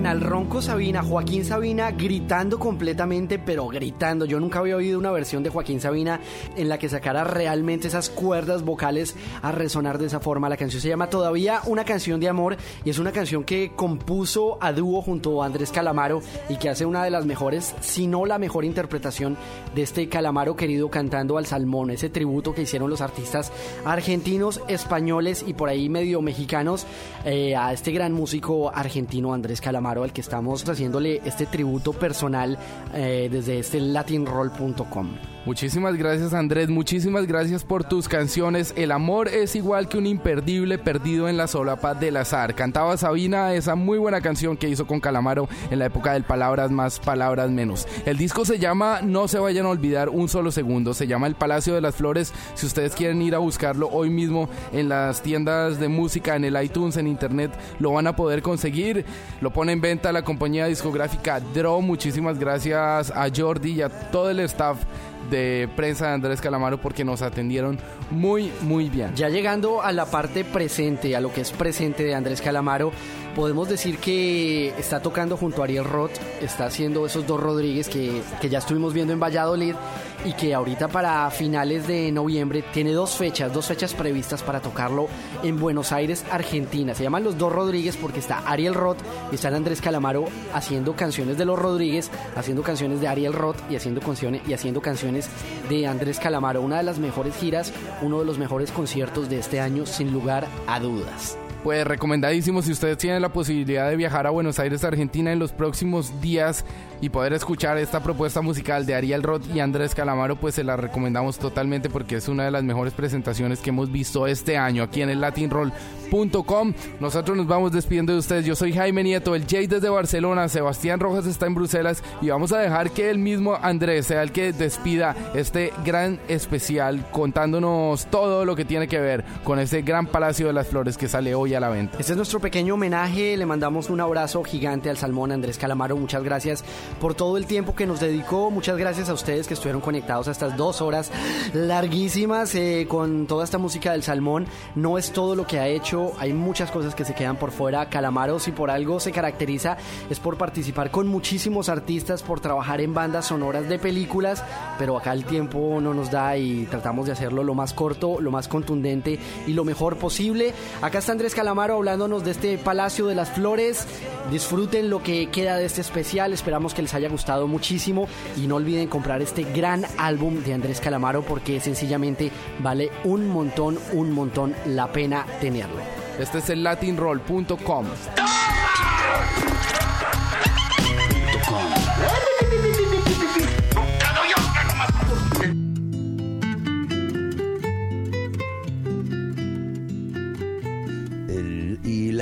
Al Ronco Sabina, Joaquín Sabina gritando completamente, pero gritando. Yo nunca había oído una versión de Joaquín Sabina en la que sacara realmente esas cuerdas vocales a resonar de esa forma. La canción se llama Todavía una canción de amor y es una canción que compuso a dúo junto a Andrés Calamaro y que hace una de las mejores, si no la mejor interpretación de este Calamaro querido cantando al salmón, ese tributo que hicieron los artistas argentinos, españoles y por ahí medio mexicanos eh, a este gran músico argentino Andrés Calamaro al que estamos haciéndole este tributo personal eh, desde este latinroll.com. Muchísimas gracias Andrés, muchísimas gracias por tus canciones. El amor es igual que un imperdible perdido en la solapa del azar. Cantaba Sabina esa muy buena canción que hizo con Calamaro en la época del Palabras más, Palabras menos. El disco se llama No se vayan a olvidar un solo segundo, se llama El Palacio de las Flores. Si ustedes quieren ir a buscarlo hoy mismo en las tiendas de música, en el iTunes, en internet, lo van a poder conseguir. Lo pone en venta la compañía discográfica Draw. Muchísimas gracias a Jordi y a todo el staff de prensa de Andrés Calamaro porque nos atendieron muy muy bien. Ya llegando a la parte presente, a lo que es presente de Andrés Calamaro, podemos decir que está tocando junto a Ariel Roth, está haciendo esos dos Rodríguez que, que ya estuvimos viendo en Valladolid y que ahorita para finales de noviembre tiene dos fechas, dos fechas previstas para tocarlo en Buenos Aires, Argentina. Se llaman los dos Rodríguez porque está Ariel Roth y está Andrés Calamaro haciendo canciones de los Rodríguez, haciendo canciones de Ariel Roth y haciendo canciones y haciendo canciones de Andrés Calamaro, una de las mejores giras, uno de los mejores conciertos de este año sin lugar a dudas. Pues recomendadísimo si ustedes tienen la posibilidad de viajar a Buenos Aires, Argentina en los próximos días y poder escuchar esta propuesta musical de Ariel Roth y Andrés Calamaro, pues se la recomendamos totalmente porque es una de las mejores presentaciones que hemos visto este año aquí en el latinroll.com. Nosotros nos vamos despidiendo de ustedes. Yo soy Jaime Nieto, el Jay desde Barcelona, Sebastián Rojas está en Bruselas y vamos a dejar que el mismo Andrés sea el que despida este gran especial contándonos todo lo que tiene que ver con ese gran Palacio de las Flores que sale hoy a la venta. Este es nuestro pequeño homenaje, le mandamos un abrazo gigante al salmón Andrés Calamaro, muchas gracias por todo el tiempo que nos dedicó, muchas gracias a ustedes que estuvieron conectados a estas dos horas larguísimas eh, con toda esta música del salmón, no es todo lo que ha hecho, hay muchas cosas que se quedan por fuera, Calamaro si por algo se caracteriza es por participar con muchísimos artistas, por trabajar en bandas sonoras de películas, pero acá el tiempo no nos da y tratamos de hacerlo lo más corto, lo más contundente y lo mejor posible. Acá está Andrés Calamaro hablándonos de este Palacio de las Flores. Disfruten lo que queda de este especial, esperamos que les haya gustado muchísimo y no olviden comprar este gran álbum de Andrés Calamaro porque sencillamente vale un montón, un montón la pena tenerlo. Este es el latinroll.com.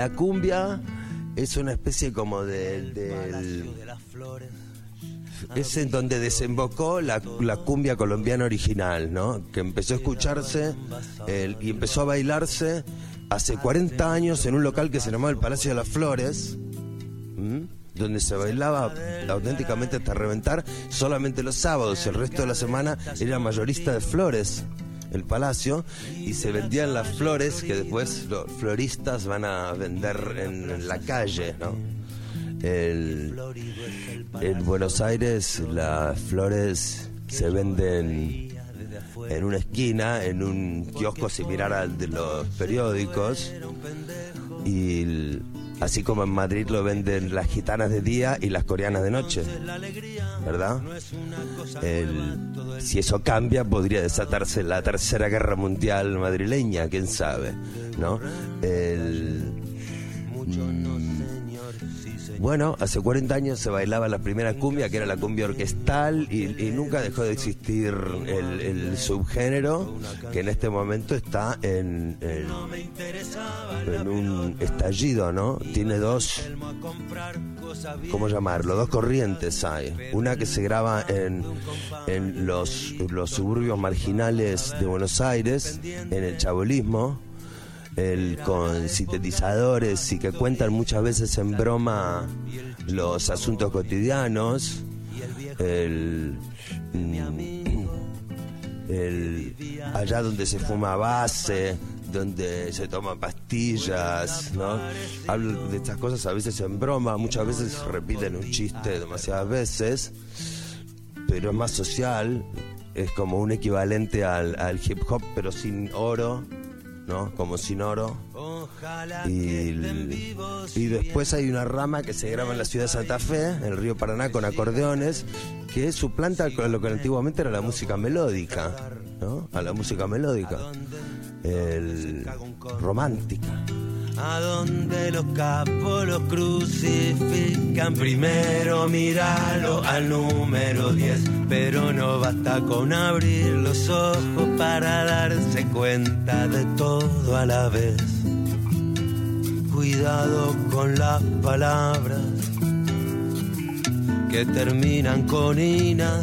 la cumbia es una especie como del... del- es en donde desembocó la, la cumbia colombiana original, ¿no? Que empezó a escucharse el- y empezó a bailarse hace 40 años en un local que se llamaba el Palacio de las Flores, ¿m? donde se bailaba auténticamente hasta reventar solamente los sábados, el resto de la semana era mayorista de flores el palacio y se vendían las flores que después los floristas van a vender en, la calle, ¿no? En Buenos Aires las flores se venden en una esquina, en un kiosco similar al de los periódicos y así como en Madrid lo venden las gitanas de día y las coreanas de noche, ¿verdad? Si eso cambia podría desatarse la tercera guerra mundial madrileña, quién sabe, ¿no? El- mm, bueno, hace 40 años se bailaba la primera cumbia, que era la cumbia orquestal, y, nunca dejó de existir el, subgénero, que en este momento está en, en, en un estallido, ¿no? Tiene dos, ¿cómo llamarlo? Dos corrientes hay. Una que se graba en, en los, los suburbios marginales de Buenos Aires, en el chabolismo, el, con sintetizadores y que cuentan muchas veces en broma los asuntos cotidianos. El, mm, el- allá donde se fuma base, donde se toman pastillas, ¿no? Hablo de estas cosas a veces en broma, muchas veces repiten un chiste demasiadas veces, pero es más social, es como un equivalente al, al hip hop, pero sin oro, ¿no? Como sin oro. Y, y después hay una rama que se graba en la ciudad de Santa Fe, en el río Paraná, con acordeones, que suplanta lo que antiguamente era la música melódica, ¿no? A la música melódica. El romántica. A donde los capos los crucifican Primero míralo al número 10 Pero no basta con abrir los ojos Para darse cuenta de todo a la vez Cuidado con las palabras Que terminan con ina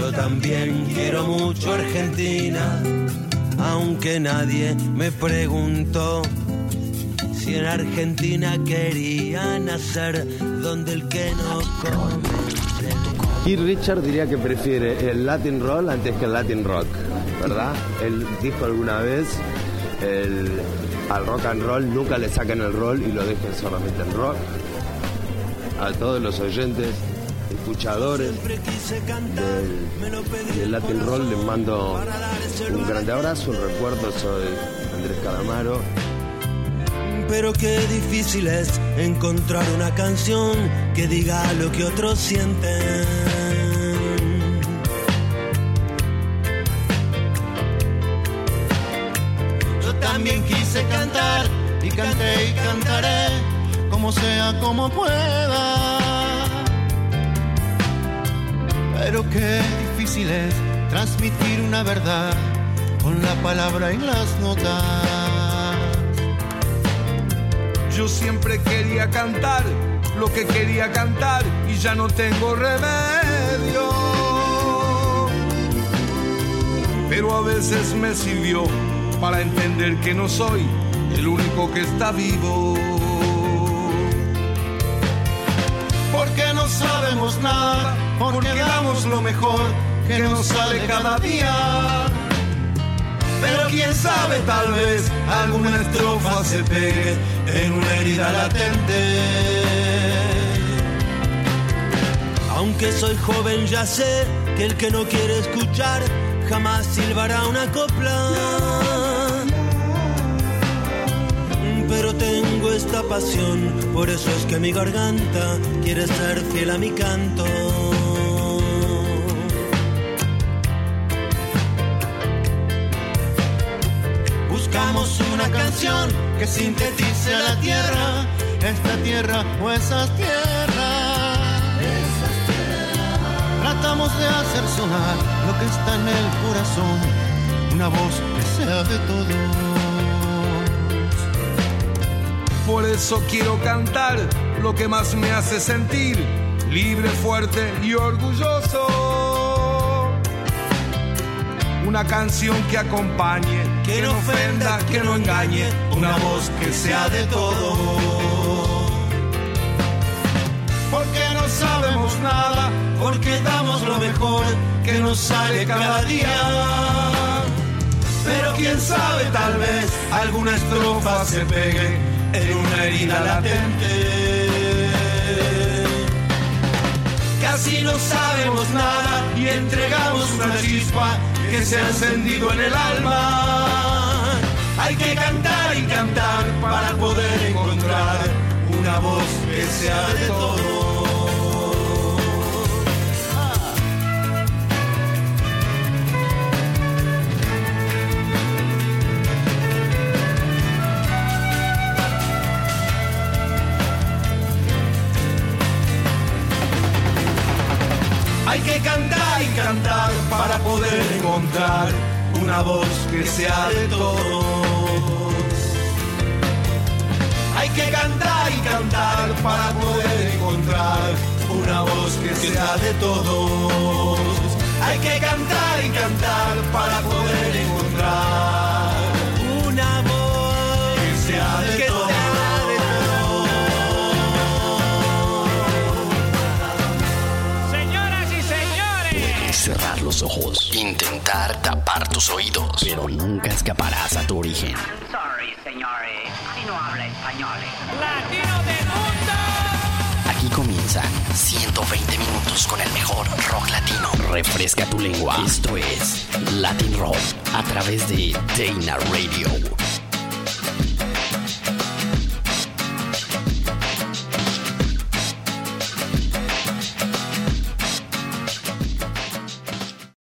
Yo también quiero mucho Argentina Aunque nadie me preguntó si en Argentina quería nacer, donde el que no come. Keith Richard diría que prefiere el Latin Roll antes que el Latin Rock, ¿verdad? Él dijo alguna vez, el- al rock and roll nunca le saquen el roll y lo dejen solamente en rock. A todos los oyentes, escuchadores del, del Latin Roll les mando un grande abrazo, un recuerdo, soy Andrés Calamaro. Pero qué difícil es encontrar una canción que diga lo que otros sienten. Yo también quise cantar y canté y cantaré como sea como pueda. Pero qué difícil es transmitir una verdad con la palabra y las notas. Yo siempre quería cantar lo que quería cantar y ya no tengo remedio. Pero a veces me sirvió para entender que no soy el único que está vivo. Porque no sabemos nada, porque damos lo mejor que nos sale cada día. Pero quién sabe, tal vez alguna estrofa se pegue en una herida latente. Aunque soy joven ya sé que el que no quiere escuchar jamás silbará una copla. Pero tengo esta pasión, por eso es que mi garganta quiere ser fiel a mi canto. Una canción que sintetice a la tierra, esta tierra o esas tierras. Tratamos de hacer sonar lo que está en el corazón, una voz que sea de todos. Por eso quiero cantar lo que más me hace sentir libre, fuerte y orgulloso. Una canción que acompañe, que no ofenda, que no engañe, una voz que sea de todo. Porque no sabemos nada, porque damos lo mejor que nos sale cada día. Pero quién sabe, tal vez alguna estrofa se pegue en una herida latente. Casi no sabemos nada y entregamos una chispa que se ha encendido en el alma. Hay que cantar y cantar para poder encontrar una voz que sea de todos. Hay que cantar y cantar para poder encontrar una voz que sea de todos. Cantar para poder encontrar una voz que sea de todos. Hay que cantar y cantar para poder encontrar una voz que sea de todos. Señoras y señores. Cerrar los ojos. Intentar tapar tus oídos. Pero nunca escaparás a tu origen. Sorry, señores. No habla español. ¡Latino! Aquí comienzan 120 minutos con el mejor rock latino. Refresca tu lengua. Esto es Latin Roll a través de Dana Radio.